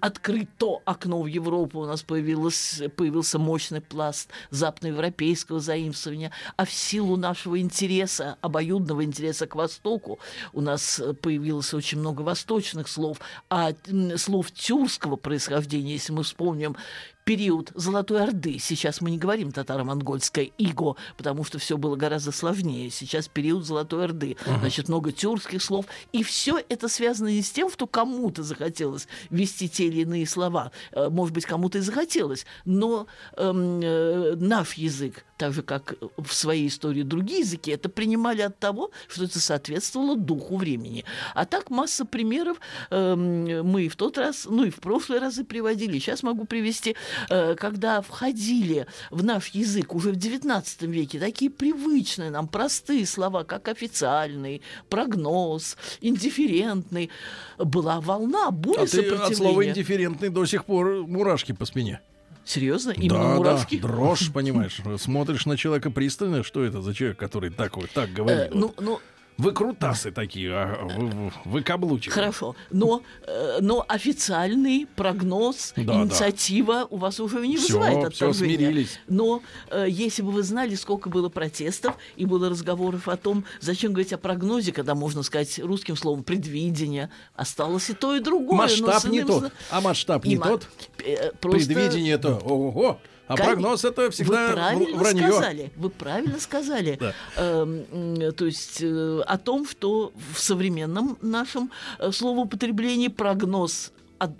открыто окно в Европу, у нас появилось, появился мощный пласт западноевропейского заимствования, а в силу нашего интереса, обоюдного интереса к Востоку, у нас э, появилось очень много восточных слов, а слов тюркского происхождения, если мы вспомним период Золотой Орды. Сейчас мы не говорим татаро-монгольское иго, потому что все было гораздо сложнее. Сейчас период Золотой Орды. Значит, много тюркских слов. И все это связано не с тем, что кому-то захотелось ввести те или иные слова. Э, Может быть, кому-то и захотелось. Но эм, э, наш язык, так же, как в своей истории другие языки, это принимали от того, что это соответствовало духу времени. А так масса примеров эм, мы в тот раз, ну и в прошлые разы приводили, сейчас могу привести, э, когда входили в наш язык уже в XIX веке такие привычные нам простые слова, как официальный, прогноз, индифферентный, была волна, буря А ты от слова сопротивления. индифферентный до сих пор мурашки по спине. Серьезно? Именно да, муравки? да, дрожь, понимаешь. Смотришь на человека пристально, что это за человек, который так вот так Э, говорит. ну, ну, Вы крутасы такие, а, вы, вы, каблучики. Хорошо, но, э, но официальный прогноз, Да, инициатива у вас уже не вызывает всё, отторжения. смирились. Но э, если бы вы знали, сколько было протестов и было разговоров о том, зачем говорить о прогнозе, когда можно сказать русским словом предвидение, осталось и то, и другое. Масштаб не иным тот. А масштаб И не ма- тот. э, просто- Предвидение это ого а Кон- прогноз это всегда Вы вранье. сказали. Вы правильно сказали. Да. Эм, то есть э, о том, что в современном нашем э, словоупотреблении прогноз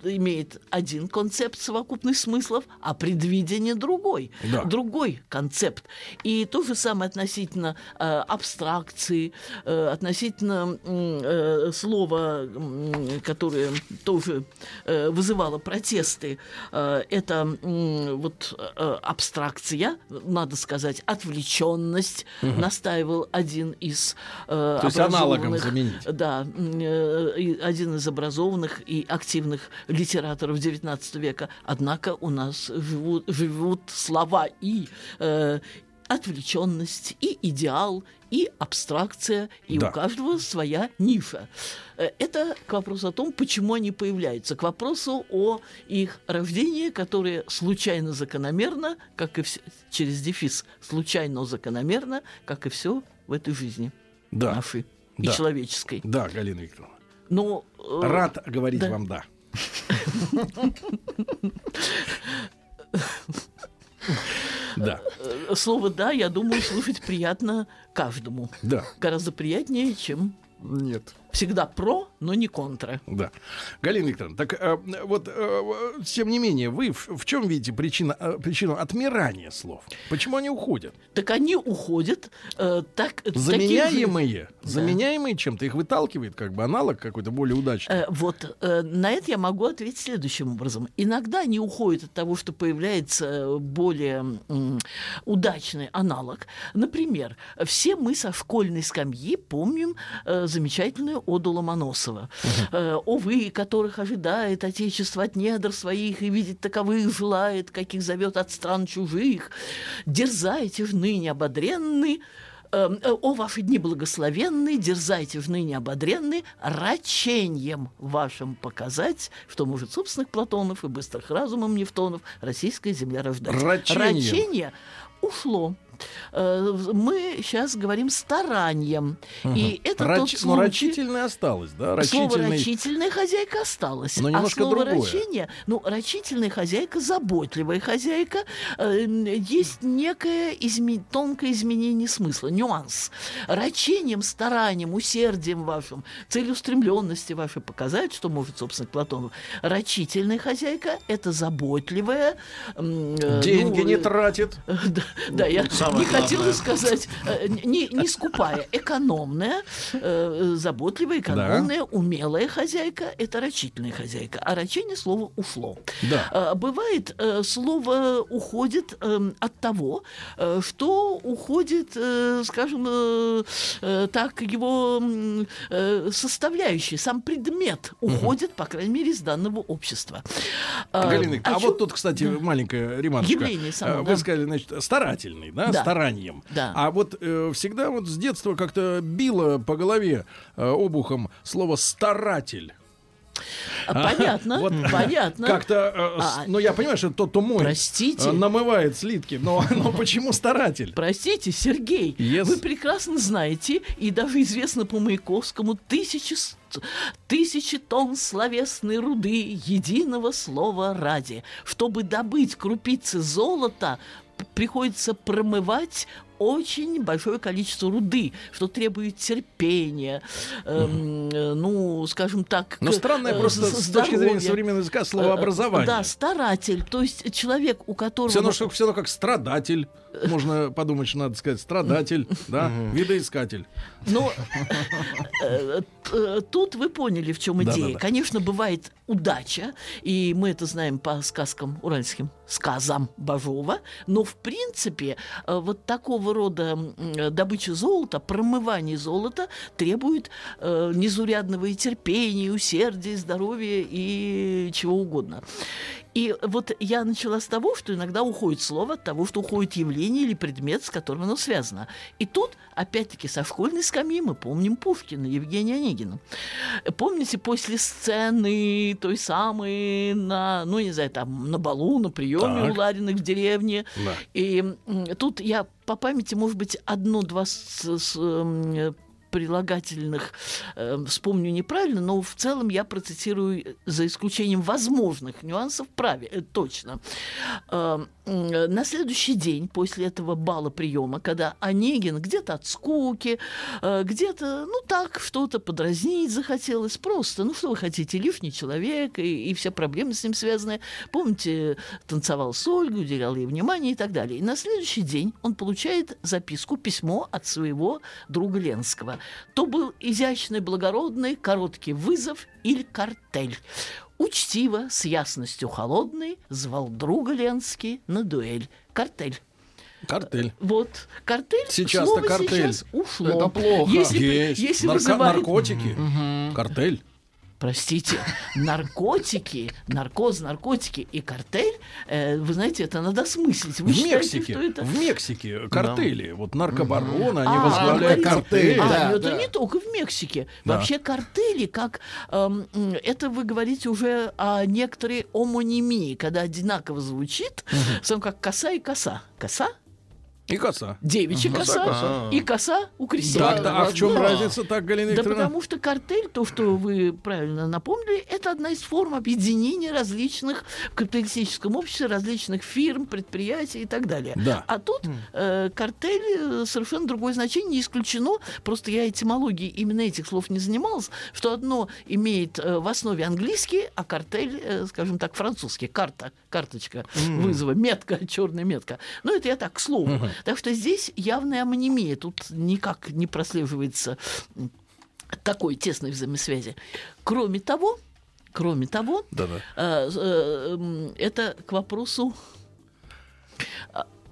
имеет один концепт совокупных смыслов, а предвидение другой. Да. Другой концепт. И то же самое относительно э, абстракции, э, относительно э, слова, м, которое тоже э, вызывало протесты. Э, это м, вот э, абстракция, надо сказать, отвлеченность, Мгм. настаивал один из э, То есть аналогом заменить. да, э, один из образованных и активных литераторов XIX века. Однако у нас живут, живут слова и э, отвлеченность, и идеал, и абстракция, и Да. у каждого своя ниша. Э, Это к вопросу о том, почему они появляются, к вопросу о их рождении, которое случайно закономерно, как и все, через дефис, случайно закономерно, как и все в этой жизни Да. нашей и Да. человеческой. Да, Галина Викторовна. Но, э, Рад говорить да. вам да. Да. Слово «да», я думаю, слушать приятно каждому. Да. Гораздо приятнее, чем Нет. Всегда про, но не контра. Да. Галина Викторовна, так э, вот, э, тем не менее, вы в, в чем видите причина, э, причину отмирания слов? Почему они уходят? Так они уходят э, так... таким же- Заменяемые? Да. Заменяемые чем-то? Их выталкивает как бы аналог какой-то более удачный? Э, Вот э, на это я могу ответить следующим образом. Иногда они уходят от того, что появляется э, более м, удачный аналог. Например, все мы со школьной скамьи помним э, замечательную оду Ломоносова. Э, «О вы, которых ожидает Отечество от недр своих, и видеть таковых желает, каких зовет от стран чужих, дерзайте в ныне ободренны, Эм, э, О, ваши дни благословенны, дерзайте в ныне ободренны, рачением вашим показать, что может собственных Платонов и быстрых разумом Нефтонов российская земля рождать. Рачением. Рачение ушло. Э, Мы сейчас говорим старанием. И Мгм. это Рач- тот Но случай... рачительное осталось, да? Слово Рачительный... рачительная хозяйка осталось. Но а немножко слово другое. рачение, ну, рачительная хозяйка, заботливая хозяйка, э, есть некое изме- тонкое изменение смысла, нюанс. Рачением, старанием, усердием вашим, целеустремленности вашей показать, что может, собственно, Платонов. Рачительная хозяйка – это заботливая... э, Деньги ну, не тратит. да, да, я Не хотела главное. сказать, э, не, не скупая, экономная, э, заботливая, экономная, умелая хозяйка – это рачительная хозяйка. А рачение слово ушло. Да. А, Бывает, э, слово уходит э, от того, э, что уходит, э, скажем, э, э, так, его м, э, составляющие, сам предмет уходит, по крайней мере, из данного общества. А, Галина о а чём- вот тут, кстати, маленькая ремарочка. Явление само, Э, Вы да. сказали, значит, старательный, да, Да. Старанием. Да. А вот э, всегда вот с детства как-то било по голове э, обухом слово «старатель». А, Понятно, Вот понятно. Как-то, э, А, ну я понимаю, что тот, кто Простите. э, намывает слитки, но, но почему старатель? Простите, Сергей, Yes. вы прекрасно знаете, и даже известно по Маяковскому, тысячи, тысячи тонн словесной руды единого слова ради. Чтобы добыть крупицы золота, приходится промывать очень большое количество руды, что требует терпения, эм, э, ну, скажем так... Но странное э, просто з- с точки зрения современного языка Э, словообразование. Да, старатель, то есть человек, у которого... Все равно, что, все равно как страдатель. Можно подумать, что надо сказать страдатель, да, видоискатель. Ну, э, э, тут вы поняли, в чем идея. Конечно, бывает удача, и мы это знаем по сказкам уральским, сказам Бажова, но, в принципе, э, вот такого рода добыча золота, промывание золота требует незурядного и терпения, и усердия, и здоровья, и чего угодно. И вот я начала с того, что иногда уходит слово от того, что уходит явление или предмет, с которым оно связано. И тут, опять-таки, со школьной скамьи мы помним Пушкина, Евгения Онегина. Помните, после сцены той самой на, ну, не знаю, там, на балу, на приеме Так. у Лариных в деревне. Да. И тут я по памяти, может быть, одно-два с- прилагательных э, вспомню неправильно, но в целом я процитирую э, за исключением возможных нюансов праве, э, точно. Э, м, на следующий день после этого бала приема, когда Онегин где-то от скуки, э, где-то, ну так, что-то подразнить захотелось, просто, ну что вы хотите, лишний человек и, и все проблемы с ним связаны. Помните, танцевал с Ольгой, уделял ей внимание и так далее. И на следующий день он получает записку, письмо от своего друга Ленского. То был изящный, благородный, короткий вызов или картель. Учтиво, с ясностью холодной, звал друга Ленский на дуэль. Картель. Картель. Вот, картель. Сейчас-то картель. сейчас ушло. Это плохо. Если, Есть. если Нарко- вызывает- наркотики. Картель. Простите, наркотики, наркоз, наркотики и картель, э, вы знаете, это надо осмыслить. Вы в считаете, Мексике, что это... в Мексике картели, вот наркобароны, они А, возглавляют говорите, картели. А, ну это не только в Мексике. Да. Вообще картели, как м, это вы говорите уже о некоторой омонимии, когда одинаково звучит, сам как коса и коса. Коса? И коса. Девичья коса, Коса, коса. и коса у крестьян. Так, да, а в чем разница так, Галина Да потому что картель, то, что вы правильно напомнили, это одна из форм объединения различных в капиталистическом обществе, различных фирм, предприятий и так далее. Да. А тут э, картель э, совершенно другое значение, не исключено. Просто я этимологией именно этих слов не занималась, что одно имеет э, в основе английский, а картель, э, скажем так, французский. Карта, карточка Мгм. вызова, метка, черная метка. Но это я так, к слову. Так что здесь явная амонимия. Тут никак не прослеживается такой тесной взаимосвязи. Кроме того, кроме того, Да-да. э, э, м, это к вопросу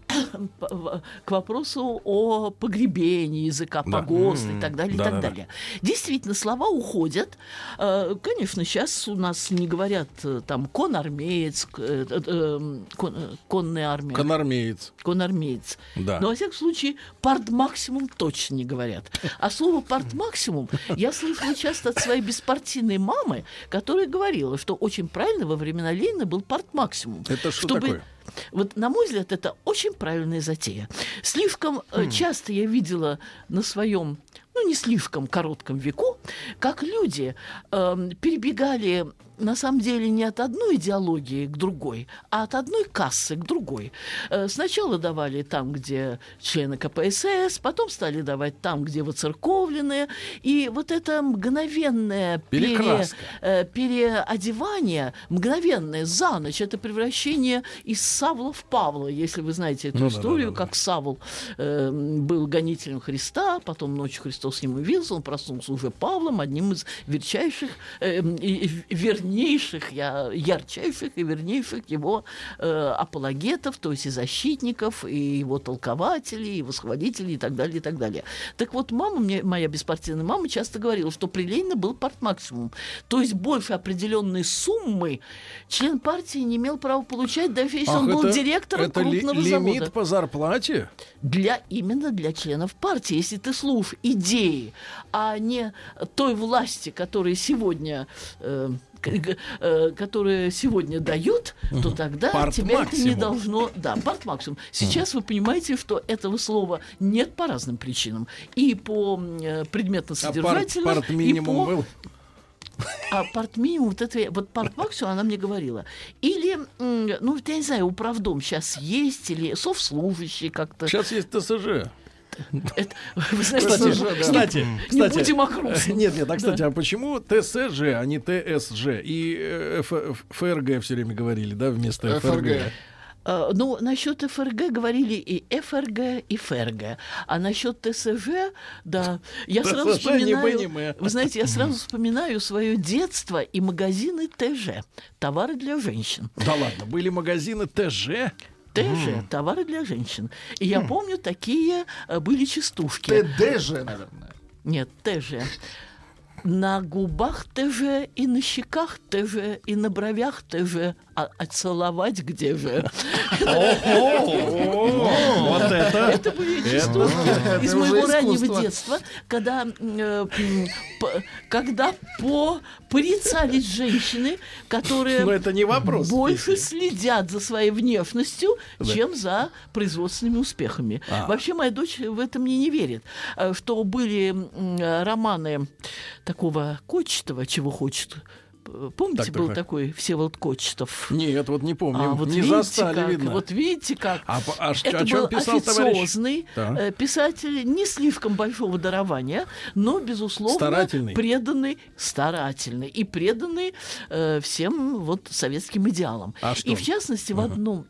к вопросу о погребении языка, Да. погост и так далее, и так да-да-да. далее. Действительно, слова уходят. Э, Конечно, сейчас у нас не говорят э, там конармеец, э, кон- конная армия. Конармеец. Конармеец. Да. Но, во всяком случае, партмаксимум точно не говорят. А слово партмаксимум я слышала часто от своей беспартийной мамы, которая говорила, что очень правильно во времена Ленина был партмаксимум. Это что Чтобы- такое? Вот, на мой взгляд, это очень правильная затея. Слишком э, Хм. часто я видела на своем, ну, не слишком коротком веку, как люди эм, перебегали на самом деле не от одной идеологии к другой, а от одной кассы к другой. Э, Сначала давали там, где члены КПСС, потом стали давать там, где воцерковленные. И вот это мгновенное пере- э, переодевание, мгновенное за ночь, это превращение из Савла в Павла, если вы знаете эту Ну да, да, историю, да, да. как Савл э, был гонителем Христа, потом ночью Христос с ним явился, он проснулся уже Павлом, одним из верчайших, э, и- и вернейших, я, ярчайших и вернейших его э, апологетов, то есть и защитников, и его толкователей, и восхвалителей, и так далее, и так далее. Так вот, мама мне, моя беспартийная мама часто говорила, что при Ленине был партмаксимум. То есть больше определенной суммы член партии не имел права получать, даже если Ах, он был это- директором это ли- крупного лимит завода. по зарплате? Для, именно для членов партии. Если ты слушаешь идеи, а не той власти, которая сегодня... э, которые сегодня дают, то тогда Парт тебя это не максимум. должно... Да, парт максимум. Сейчас вы понимаете, что этого слова нет по разным причинам. И по э, А предметно-содержательным, парт, парт и по... был? А парт минимум, вот это, вот парт максимум она мне говорила. Или, ну, я не знаю, управдом сейчас есть, или совслужащий как-то. Сейчас есть ТСЖ. Это, вы знаете, Кстати, не- кстати, не кстати, будем о грустном. Нет, нет, а кстати, Да. а почему ТСЖ, а не ТСЖ? И э, ФРГ все время говорили, да, вместо ФРГ. Э, Ну, насчет ФРГ говорили и ФРГ, и ФРГ. А насчет ТСЖ, да, я сразу вспоминаю... Вы знаете, я сразу вспоминаю свое детство и магазины ТЖ. Товары для женщин. Да ладно, были магазины ТЖ? ТЖ, товары для женщин. И я помню, такие э, были частушки. ТДЖ, наверное. Нет, ТЖ. На губах ТЖ, и на щеках ТЖ, и на бровях ТЖ, а, а целовать где же? Вот это. Это были это из моего раннего детства, когда, э, когда по порицались женщины, которые Но это не вопрос, больше следят за своей внешностью, Да. чем за производственными успехами. А. Вообще моя дочь в это мне не верит, э, что были э, романы такого Кочетова, чего хочет. П- Помните, Так, был так. такой Всеволод Кочетов? Нет, вот не помню. А вот не видите застали, как, видно. Вот видите как. А а Это о чем был писал товарищ? официозный Так. э, писатель не слишком большого дарования, но, безусловно, Старательный. преданный, старательный и преданный э, всем вот советским идеалам. А что? И в частности, в одном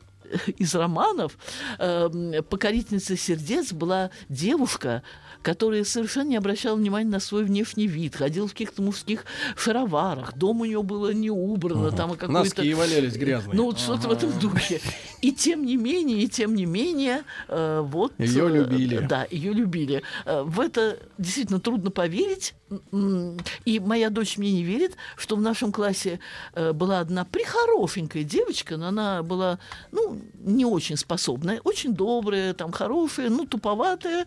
из романов э, «Покорительница сердец» была девушка, которая совершенно не обращала внимания на свой внешний вид, ходила в каких-то мужских шароварах, дом у нее было не убрано, там какой-то... Носки валялись грязные. Ну, вот что-то в этом духе. И тем не менее, и тем не менее, э, вот... Её э, любили. Да, ее любили. Э, в это действительно трудно поверить. И моя дочь мне не верит, что в нашем классе э, была одна прихорошенькая девочка, но она была, ну, не очень способная, очень добрая, там, хорошая, ну, туповатая,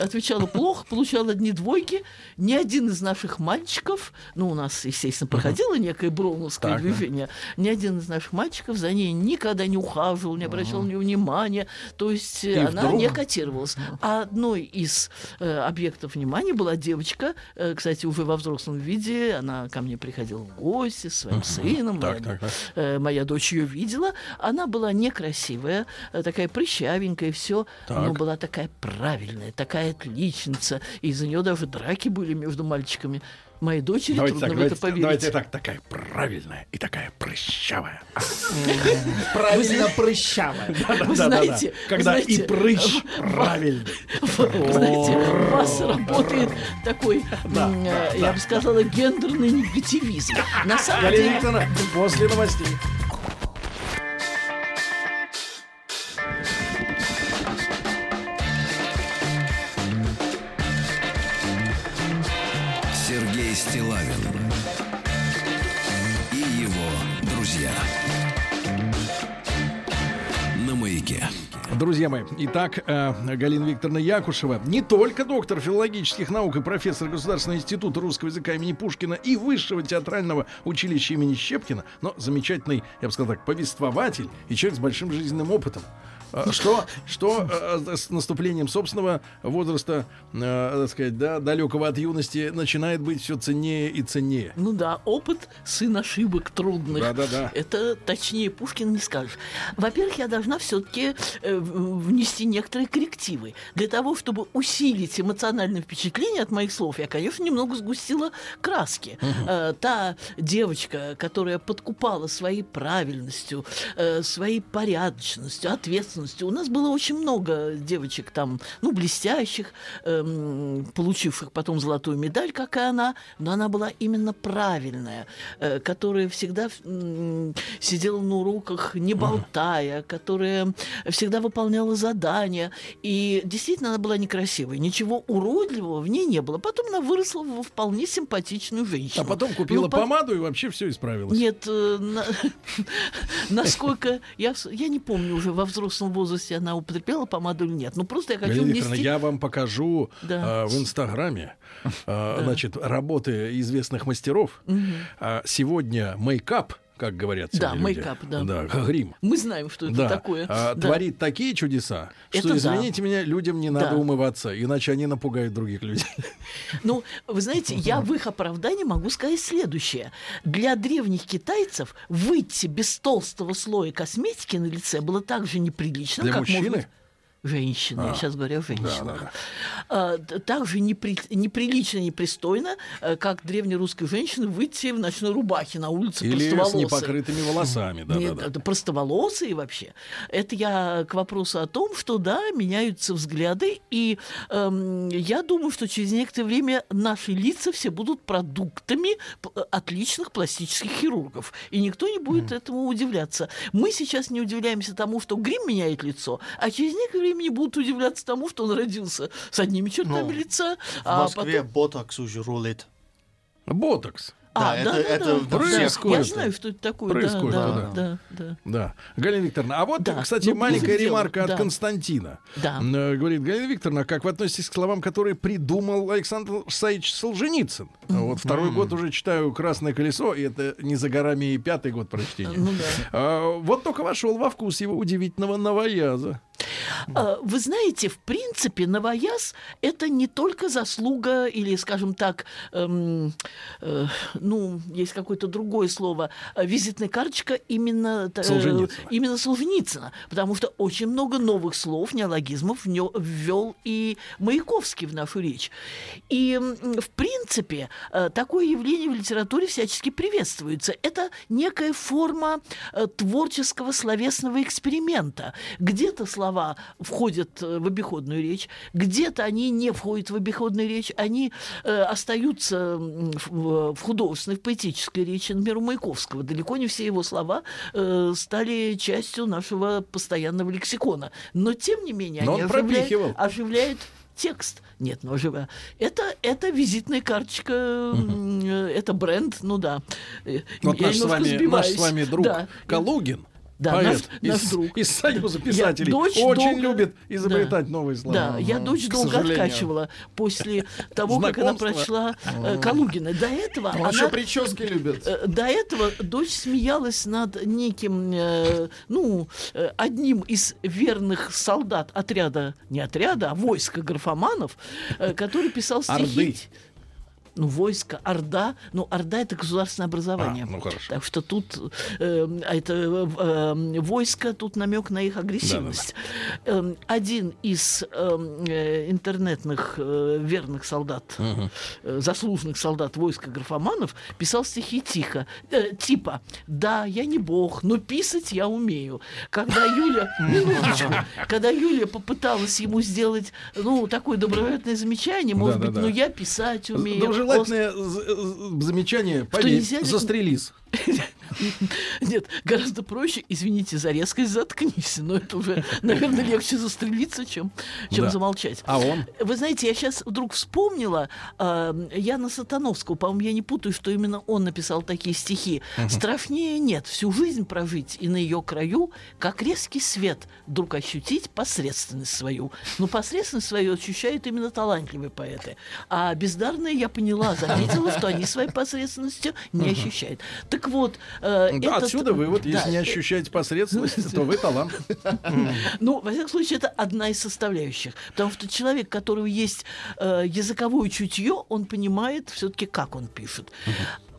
отвечала плохо, получала одни двойки. Ни один из наших мальчиков, ну, у нас, естественно, проходило некое броуновское Так, да. движение, ни один из наших мальчиков за ней никогда не ухаживал, не обращал на нее внимания. То есть э, И она вдруг- не котировалась. А одной из э, объектов внимания была девочка, э, кстати, уже во взрослом виде. Она ко мне приходила в гости со своим сыном. Так, моя, так, так. э, моя дочь ее видела. Она была некрасивая, э, такая прыщавенькая, все, но была такая правильная, такая отличница. И из-за нее даже драки были между мальчиками. Моей дочери Давайте трудно так, в это давайте, поверить. давайте так, такая правильная и такая прыщавая. Правильно прыщавая. Вы знаете, Когда и прыщ правильный. Вы знаете, у вас работает такой, э, я бы сказала, гендерный негативизм. На самом Галина деле, Викторовна, после новостей. Стилавин и его друзья. На маяке. Друзья мои, итак, э, Галина Викторовна Якушева, не только доктор филологических наук и профессор Государственного института русского языка имени Пушкина и Высшего театрального училища имени Щепкина, но замечательный, я бы сказал так, повествователь и человек с большим жизненным опытом. Э, Что, что э, с наступлением собственного возраста, э, так сказать, да, далекого от юности, начинает быть все ценнее и ценнее. ну да, опыт сын ошибок трудных. Да-да-да. Это точнее Пушкин не скажешь. Во-первых, я должна все-таки внести некоторые коррективы. Для того, чтобы усилить эмоциональное впечатление от моих слов, я, конечно, немного сгустила краски. Э, та девочка, которая подкупала своей правильностью, э, своей порядочностью, ответственностью. У нас было очень много девочек там, ну, блестящих, эм, получивших потом золотую медаль, как и она, но она была именно правильная, э, которая всегда м, сидела на уроках, не болтая, которая всегда выполняла задания. И действительно она была некрасивой. Ничего уродливого в ней не было. Потом она выросла во вполне симпатичную женщину. А потом купила Ну, по- помаду и вообще все исправилось. нет, э, на- насколько я, я не помню уже во взрослом возрасте она употребляла помаду или нет. Ну просто я хочу Галина внести. я вам покажу Да. э, в Инстаграме э, значит, работы известных мастеров. А сегодня мейкап, как говорят Да, мейкап, да. Да, грим. Мы знаем, что это да, такое. а, Да. творит такие чудеса, что, Это да. извините меня, людям не надо Да. умываться, иначе они напугают других людей. Ну, вы знаете, я в их оправдании могу сказать следующее. Для древних китайцев выйти без толстого слоя косметики на лице было так же неприлично, Для как мужчины? может Женщины, я А, сейчас говорю о да, женщинах. да, А, т- так же непри- неприлично, непристойно, э, как древнерусской женщины выйти в ночной рубахе на улице Или с непокрытыми волосами. Да, Нет, да, да. простоволосые вообще. Это я к вопросу о том, что да, меняются взгляды, и эм, я думаю, что через некоторое время наши лица все будут продуктами отличных пластических хирургов, и никто не будет этому удивляться. Мы сейчас не удивляемся тому, что грим меняет лицо, а через некоторое время не будут удивляться тому, что он родился с одними чертами Ну, лица, В а Москве потом ботокс уже рулит. Ботокс. А, да, да, да, да, Происходит. Я знаю, что это такое. да, Происходит, да, да. да, да. Да. Галина Викторовна, а вот, Да. кстати, Ну, маленькая ремарка от Да. Константина. Да. Э, Говорит, Галина Викторовна, как вы относитесь к словам, которые придумал Александр Саич Солженицын? Вот второй год уже читаю «Красное колесо», и это не за горами и пятый год прочтения. Ну да. А, вот только вошел во вкус его удивительного новояза. А, Вы знаете, в принципе, новояз — это не только заслуга или, скажем так, эм, э, ну, есть какое-то другое слово, визитная карточка именно, э, Солженицына. именно Солженицына, потому что очень много новых слов, неологизмов ввел и Маяковский в нашу речь. И, в принципе, э, такое явление в литературе всячески приветствуется. Это некая форма э, творческого словесного эксперимента. Где-то слова входят э, в обиходную речь, где-то они не входят в обиходную речь, они э, остаются в, в художественной, в поэтической речи. Например, у Маяковского далеко не все его слова э, стали частью нашего постоянного лексикона. Но, тем не менее, Но они он оживляют, оживляют текст. Нет, ну оживляют. Это, это визитная карточка, э, это бренд, ну да. Э, Вот я наш с, вами, наш с вами друг Да. Калугин, Да, поэт наш- наш из, друг. из Союза Я писателей, дочь очень долго- любит изобретать новые слова. Да, я дочь долго сожалению. откачивала после того, как она прочла э, Калугина. До этого Он она... еще прически любит. Э, До этого дочь смеялась над неким, э, ну, э, одним из верных солдат отряда, не отряда, а войска графоманов, э, который писал стихи. Орды. Ну, войско, Орда. Ну, Орда это государственное образование. А, ну, хорошо. Так что тут э, а это э, э, войско, тут намек на их агрессивность. Эм, один из эм, э, интернетных э, верных солдат, э, заслуженных солдат войска графоманов, писал стихи тихо, э, типа «Да, я не бог, но писать я умею». Когда Юля, минуточку, когда Юля попыталась ему сделать, ну, такое доброжелательное замечание, может быть, ну, я писать умею. З- замечание, поверь, застрелись. Нет, гораздо проще, извините за резкость, заткнись. Но это уже, наверное, легче застрелиться, чем, чем Да. замолчать. А он? Вы знаете, я сейчас вдруг вспомнила э, Яна Сатановского, по-моему, я не путаю, что именно он написал такие стихи. Страшнее нет всю жизнь прожить и на ее краю, как резкий свет, вдруг ощутить посредственность свою. Но посредственность свою ощущают именно талантливые поэты. А бездарные, я поняла, заметила, что они своей посредственностью не ощущают. Так вот... э, Да, этот- отсюда вывод, если да, не э, ощущаете посредственность, то вы талант. ну, во всяком случае, это одна из составляющих. Потому что человек, у которого есть э, языковое чутье, он понимает все-таки, как он пишет.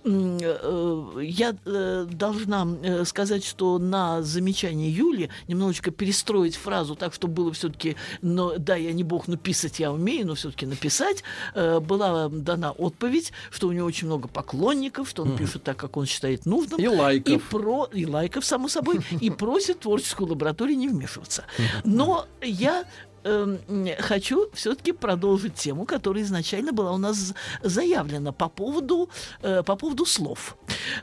Э, Я э, должна э, сказать, что на замечание Юли немножечко перестроить фразу так, чтобы было все-таки, но да, я не бог, но писать я умею, но все-таки написать, была дана отповедь, что у него очень много поклонников, что он пишет так, как он считает нужным. И лайков. И, про, и лайков, само собой, и просит творческую лабораторию не вмешиваться. Но я эм, хочу все-таки продолжить тему, которая изначально была у нас заявлена по поводу, э, по поводу слов.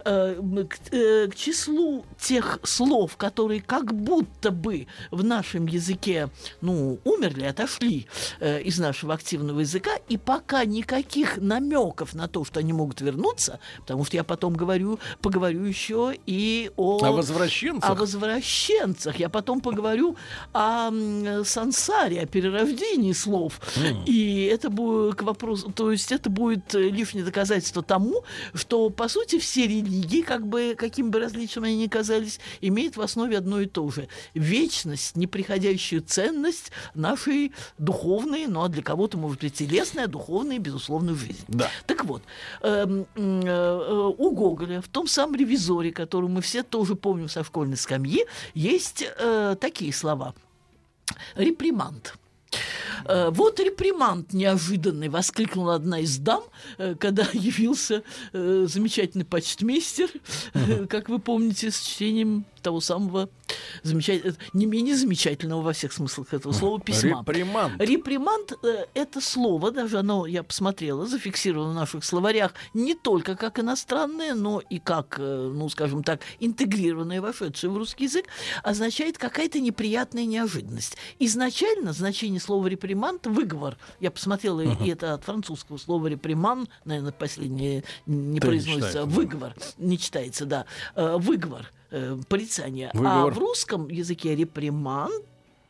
Э, к, э, к числу тех слов, которые как будто бы в нашем языке, ну, умерли, отошли э, из нашего активного языка, и пока никаких намеков на то, что они могут вернуться, потому что я потом говорю, поговорю еще и о... О возвращенцах? О возвращенцах. Я потом поговорю о м, сансаре, о перерождении слов. И это будет к вопросу, то есть это будет э, лишнее доказательство тому, что, по сути, все религии, как бы, каким бы различием они ни казались, имеют в основе одно и то же. Вечность, неприходящую ценность нашей духовной, ну а для кого-то, может быть, телесной, а духовной, безусловно, жизни. Да. Так вот, эм, э, э, у Гоголя в том самом ревизоре, который мы все тоже помним со школьной скамьи, есть э, такие слова. Реприманд. Э, Вот реприманд неожиданный, воскликнула одна из дам, э, когда явился э, замечательный почтмейстер, как вы помните, с чтением того самого замечательного, не менее замечательного во всех смыслах этого слова письма. Реприманд. Реприманд э, это слово, даже оно, я посмотрела, зафиксировано в наших словарях не только как иностранное, но и как, э, ну, скажем так, интегрированное, вошедшее в русский язык, означает какая-то неприятная неожиданность. Изначально значение слова реприманд выговор. Я посмотрела, и это от французского слова реприман, наверное, последнее не Да, не произносится, читается, да. выговор, не читается, да, Э, выговор, э, порицание. А Выговор. в русском языке реприманд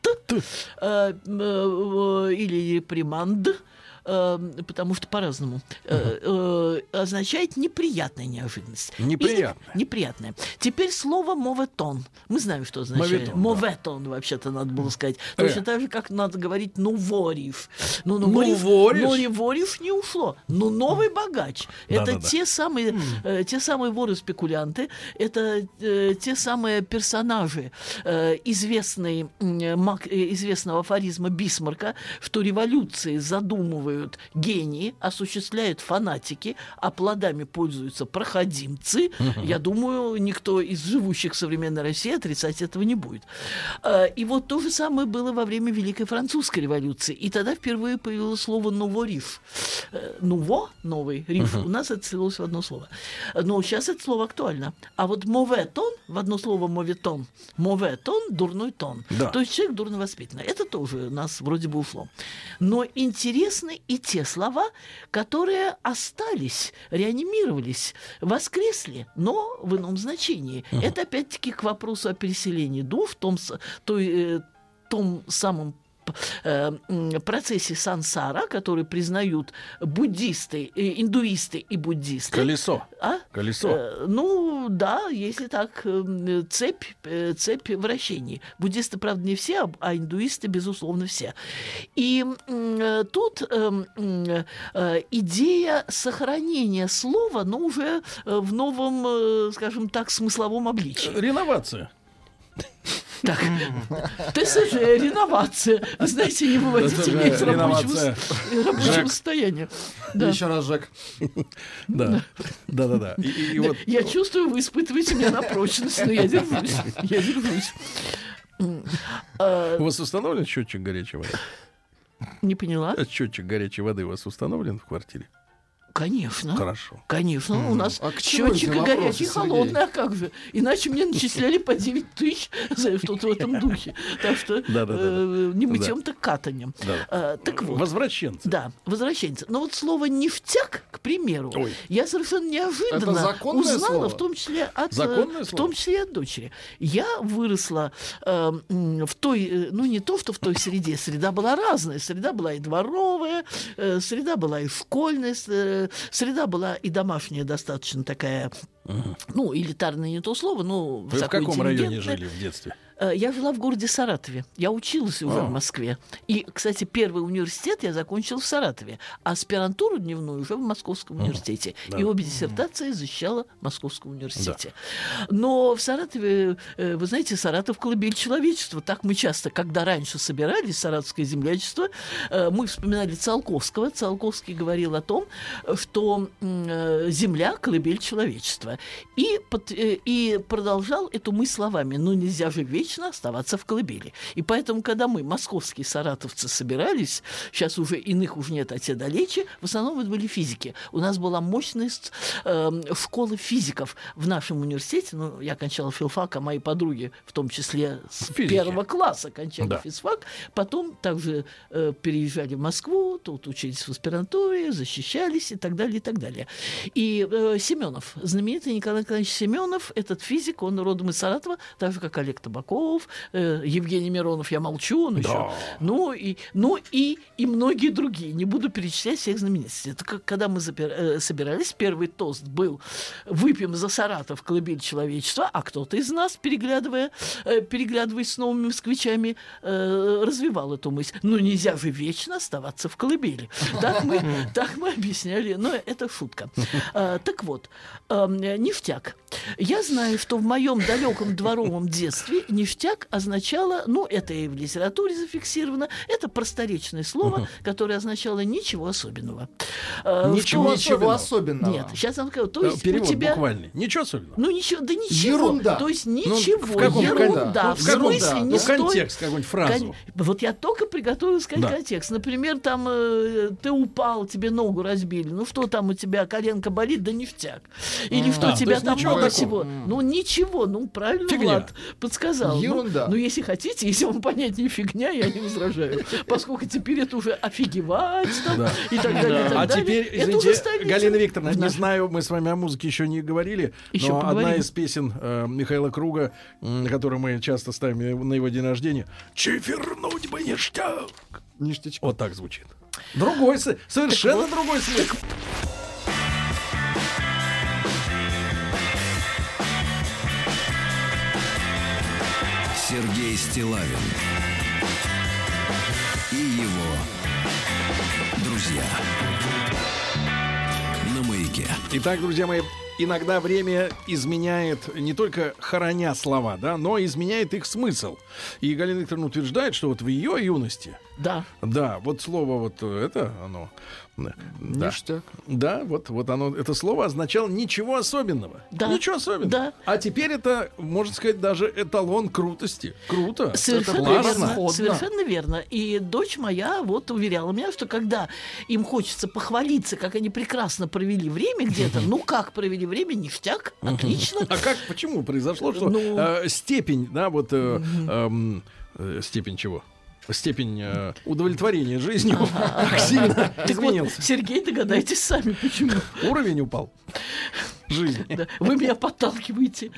э, э, э, или реприманд, потому что по-разному, э, э, означает неприятная неожиданность. Неприятная. Или неприятная. Теперь слово моветон. Мы знаем, что означает. Моветон, да. Моветон, вообще-то надо было сказать. Э. Точно так же, как надо говорить «нуворив». Ну, Ну, «нуворив», воришь. но Ворив не ушло. Но новый богач. Это Да-да-да. те самые, э, те самые воры-спекулянты, это э, те самые персонажи э, известной, м, мак- э, известного афоризма Бисмарка, что революции задумывают гении, осуществляют фанатики, а плодами пользуются проходимцы. Я думаю, никто из живущих в современной России отрицать этого не будет. Э, И вот то же самое было во время Великой Французской революции. И тогда впервые появилось слово «нувориф». Э, «Нуво» — новый, риф. У нас это слилось в одно слово. Но сейчас это слово актуально. А вот «моветон» в одно слово «моветон». «Моветон» — дурной тон. Да. То есть человек дурно воспитанный. Это тоже у нас вроде бы ушло. Но интересны и те слова, которые остались, реанимировались, воскресли, но в ином значении. Это опять-таки к вопросу о переселении душ, в том, той, э, том самом процессе сансара, который признают буддисты, э, индуисты и буддисты. Колесо. А? Колесо. Э, ну, да, если так, э, цепь, э, цепь вращений. Буддисты, правда, не все, а- индуисты, безусловно, все. И э, тут э, э, идея сохранения слова, но уже э, в новом, э, скажем так, смысловом обличии. Реновация. Так, ТСЖ, реновация. Вы знаете, не выводите меня из рабочего, состояния. Да. Еще раз, Жек. Да. И и вот Я чувствую, вы испытываете меня на прочность, но я держусь. Я держусь. А, у вас установлен счетчик горячей воды? Не поняла? Счетчик горячей воды у вас установлен в квартире? Конечно. Хорошо. Конечно, у нас А счетчик и горячий, и холодный, а как же? Иначе мне начисляли по 9 тысяч за что-то в этом духе. Так что э, не мытьем, так катанем. Да. А, так вот. Возвращенцы. Да, возвращенцы. Но вот слово «ништяк», к примеру, я совершенно неожиданно узнала, в том числе от, э, в том числе и от дочери. Я выросла э, в той, ну не то, что в той среде, среда была разная. Среда была и дворовая, среда была и школьная, среда была и домашняя достаточно такая, ну, элитарное не то слово, но Вы в каком районе жили в детстве? Э, Я жила в городе Саратове. Я училась уже А. в Москве. И, кстати, первый университет я закончила в Саратове, а аспирантуру дневную уже в Московском университете. да. И обе диссертации защищала в Московском университете. Но в Саратове, э, вы знаете, Саратов колыбель человечества. Так мы часто, когда раньше собирались, Саратовское землячество, э, мы вспоминали Циолковского. Циолковский говорил о том, что земля колыбель человечества. И, и продолжал эту мысль словами, ну нельзя же вечно оставаться в колыбели. И поэтому, когда мы, московские саратовцы, собирались, сейчас уже иных уже нет, а те далече, в основном это были физики. У нас была мощная с- эм, школа физиков в нашем университете. Ну, я кончала филфак, а мои подруги, в том числе с Физики. первого класса кончали Да. физфак. Потом также э, переезжали в Москву, тут учились в аспирантуре, защищались и так далее, и так далее. И э, Семенов, знаменитый Николай Николаевич Семенов, этот физик, он родом из Саратова, так же, как Олег Табаков, э, Евгений Миронов, я молчу, он еще. Ну, и, ну и, и многие другие. Не буду перечислять всех знаменитостей. Это как, когда мы запер- э, собирались, первый тост был «Выпьем за Саратов колыбель человечества», а кто-то из нас, переглядывая, э, переглядываясь с новыми москвичами, э, развивал эту мысль. Ну, нельзя же вечно оставаться в колыбели. Так мы, так мы объясняли, но это шутка. А, так вот, эм, ништяк. Я знаю, что в моем далеком дворовом детстве ништяк означало, ну, это и в литературе зафиксировано, это просторечное слово, которое означало ничего особенного. Э, Ничего том- Ничего особенного. Нет, сейчас я вам скажу. То Да, есть Перевод у тебя... буквальный. Ничего особенного. Ну ничего, да ничего. Ерунда. То есть Ну, ничего, в каком ерунда. кон- В в смысле ну, не стоит- контекст, какую-нибудь фразу. Кон- Вот я только приготовилась сказать Да. контекст. Например, там э, ты упал, тебе ногу разбили. Ну что там у тебя, коленка болит, да ништяк. Или что А, у то тебя там много такого. всего. Ну ничего, ну правильно Фигня. Влад подсказал. Ну, Ерунда. Ну, если хотите, если вам понятнее фигня, я не возражаю. Поскольку теперь это уже офигевать там, Да. и так далее, и так А далее. теперь, Это извините, станет Галина Викторовна, не знаю, мы с вами о музыке еще не говорили, Еще но одна поговорим. из песен э, Михаила Круга, м, которую мы часто ставим на его день рождения, «Чифернуть бы ништяк». Ништячок. Вот так звучит. Другой, совершенно другой смысл. Сергей Стилавин и его друзья на маяке. Итак, друзья мои, иногда время изменяет не только хороня слова, да, но изменяет их смысл. И Галина Викторовна утверждает, что вот в ее юности, Да. да, вот слово вот это, оно, да, да, Ништяк. да, вот, вот оно, это слово означало ничего особенного. Да. Ничего особенного. Да. А теперь это, можно сказать, даже эталон крутости. Круто. Совершенно это классно. верно. Совершенно верно. И дочь моя вот уверяла меня, что когда им хочется похвалиться, как они прекрасно провели время где-то, ну как провели время, ништяк, отлично. А как, почему произошло, что Ну. э, степень, да, вот э, эм, э, степень чего? Степень э, удовлетворения жизнью так сильно Так вот, изменился. Сергей, догадайтесь сами, почему. Уровень упал. Жизни. Да. Вы меня подталкиваете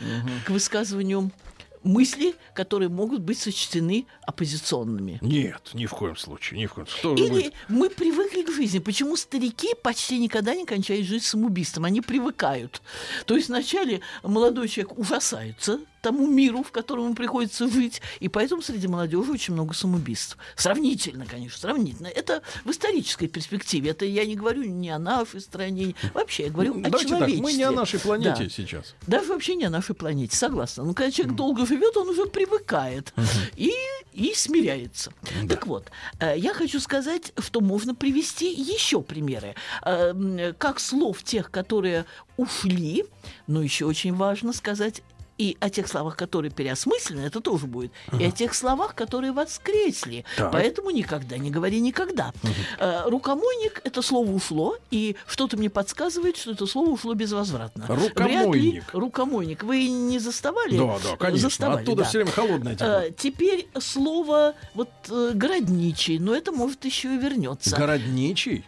к высказыванию мысли, которые могут быть сочтены оппозиционными. Нет, ни в коем случае, ни в коем случае. Или будет? мы привыкли к жизни. Почему старики почти никогда не кончают жизнь самоубийством? Они привыкают. То есть вначале молодой человек ужасается тому миру, в котором ему приходится жить, и поэтому среди молодежи очень много самоубийств. Сравнительно, конечно, сравнительно. Это в исторической перспективе. Это я не говорю не о нашей стране, вообще я говорю о Ну, так, человечестве. мы не о нашей планете Да. сейчас. Даже вообще не о нашей планете, согласна. Но когда человек долго живет, он уже привыкает и, и смиряется. Так вот, э, я хочу сказать, что можно привести еще примеры. Э, Как слов тех, которые ушли, но еще очень важно сказать и о тех словах, которые переосмыслены, это тоже будет, и о тех словах, которые воскресли. Так. Поэтому никогда не говори никогда. Э, Рукомойник это слово ушло, и что-то мне подсказывает, что это слово ушло безвозвратно. Вряд ли Рукомойник. рукомойник. Вы не заставали? Да, да, конечно. Заставали, Оттуда да. все время холодное тепло. Э, Теперь слово вот э, городничий, но это может еще и вернется. Городничий?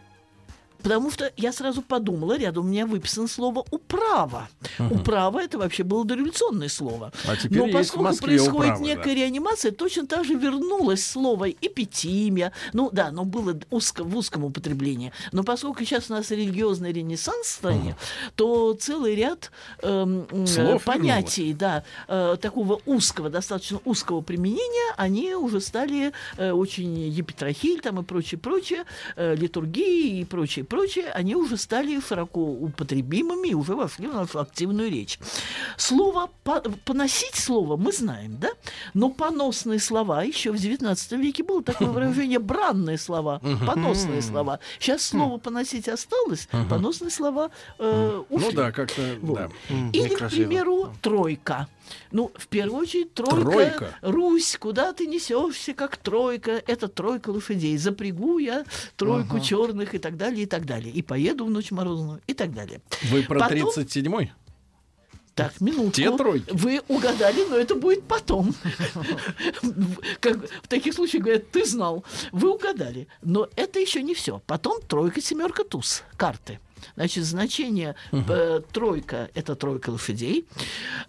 Потому что я сразу подумала, рядом у меня выписано слово «управа». «Управа» — это вообще было дореволюционное слово. А теперь Но есть в поскольку происходит «управа», некая реанимация, точно так же вернулось слово «эпитимия». Ну да, но было узко, в узком употреблении. Но поскольку сейчас у нас религиозный ренессанс в стране, то целый ряд эм, Слов понятий, да, э, такого узкого, достаточно узкого применения, они уже стали э, очень епитрахиль там и прочее, прочее, э, литургии и прочее, прочее, они уже стали широко употребимыми и уже вошли в нашу активную речь. Слово по- поносить слово мы знаем, да? Но поносные слова еще в XIX веке было такое выражение бранные слова, поносные слова. Сейчас слово поносить осталось, поносные слова э, Ну ушли. да, как-то, Вот. да. Или, к примеру, тройка. Ну, в первую очередь, тройка, Тройка. Русь, куда ты несешься, как тройка, это тройка лошадей. Запрягу я тройку черных и так далее, и так далее. И поеду в ночь морозную, и так далее. Вы про Потом- 37-й? Так, минутку. Те тройки. Вы угадали, но это будет потом. Как в таких случаях говорят, ты знал. Вы угадали. Но это еще не все. Потом тройка, семерка, туз. Карты. Значит, значение э, тройка – это тройка лошадей.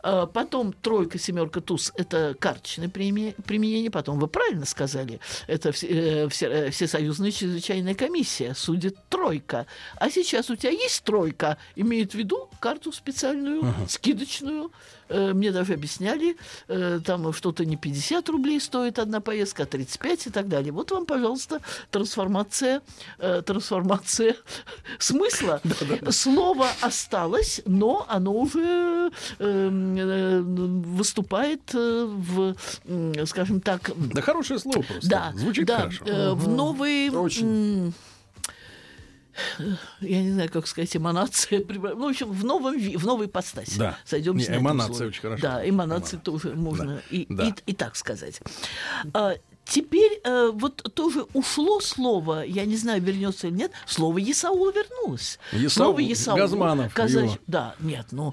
Э, потом тройка, семерка, туз – это карточное приме- применение. Потом, вы правильно сказали, это э, все- Всесоюзная чрезвычайная комиссия судит тройка. А сейчас у тебя есть тройка, имеет в виду карту специальную, скидочную. Э, Мне даже объясняли, э, там что-то не 50 рублей стоит одна поездка, а 35 и так далее. Вот вам, пожалуйста, трансформация, э, трансформация смысла. Слово осталось, но оно уже выступает в, скажем так... Да хорошее слово просто. Да, Звучит да, хорошо. в новые... м, я не знаю, как сказать, эманация. Ну, в общем, в новом в новой ипостаси. Да. Сойдемся Не, на эманация очень хорошо. Да, эманации тоже можно Да. и, Да. и, и так сказать. Теперь э, вот тоже ушло слово, я не знаю, вернется или нет, слово Есаул вернулось. Есаул, Слово Есаул. Газманов казач- его. Да, нет, ну,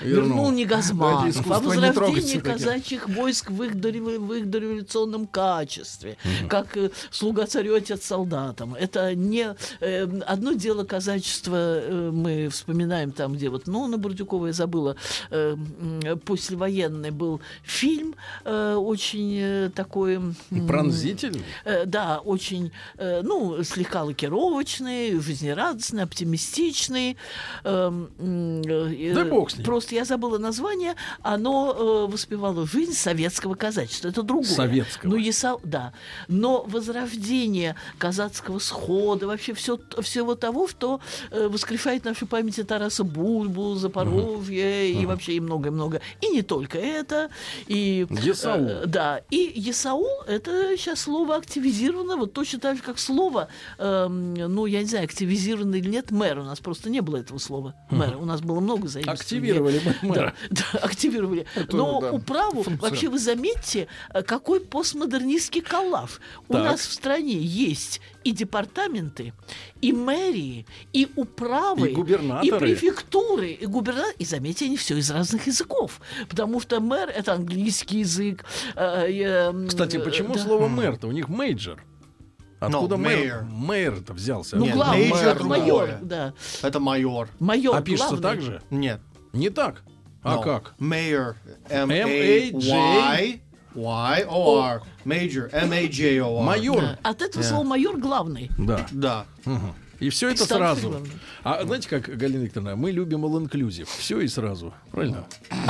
Вернул. не Газманов, а возрождение казачьих войск в их, в их дореволюционном качестве, как э, слуга царю, отец солдатам. Это не... э, одно дело казачество, э, мы вспоминаем там, где вот, ну, на Бурдюкова я забыла, э, м, послевоенный был фильм, э, очень э, такой... м, Пронзительный. Э, да, очень, э, ну, слегка лакировочный, жизнерадостный, оптимистичный. Эм, э, Да бог с ним. Просто я забыла название. Оно воспевало жизнь советского казачества. Это другое. Советского. Ну, Есау- да. Но возрождение казацкого схода, вообще все, всего того, что воскрешает в нашей памяти Тараса Бульбу, Запорожье и вообще и много-много. И не только это. И, Есаул. да, и Есаул это сейчас слово активизировано, вот точно так же, как слово, эм, ну, я не знаю, активизировано или нет, мэр. У нас просто не было этого слова. Мэр. У нас было много заимствований. Активировали мэра. Да, да, активировали. Но да, управу, вообще вы заметьте, э, какой постмодернистский коллаж. У нас в стране есть и департаменты, и мэрии, и управы, И губернаторы. и префектуры, и губернаторы. И заметьте, они все из разных языков. Потому что мэр — это английский язык. э, э, Кстати, э, почему да. слово мэр-то? У них major. Откуда No, мэр? mayor. Мэр-то взялся. Ну, Нет, главный, мэр это майор, да. Это майор. Майор А пишется главный. так же? Нет. Не так. А No. как? Mayor. M-A-J. Y-O-R. Major. M-A-J-O-R. Майор. Да. От этого Да. слова майор главный. Да. Да. Мгм. И все это Станция сразу. главная. А знаете, как, Галина Викторовна, мы любим all inclusive. Все и сразу. Правильно?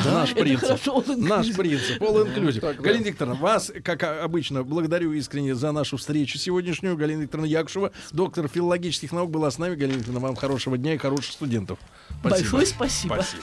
Наш Это принцип. хорошо, all inclusive. Наш принцип. All inclusive. Так, да. Галина Викторовна, вас, как а, обычно, благодарю искренне за нашу встречу сегодняшнюю. Галина Викторовна Якушева, доктор филологических наук, была с нами. Галина Викторовна, вам хорошего дня и хороших студентов. Большое спасибо. Спасибо.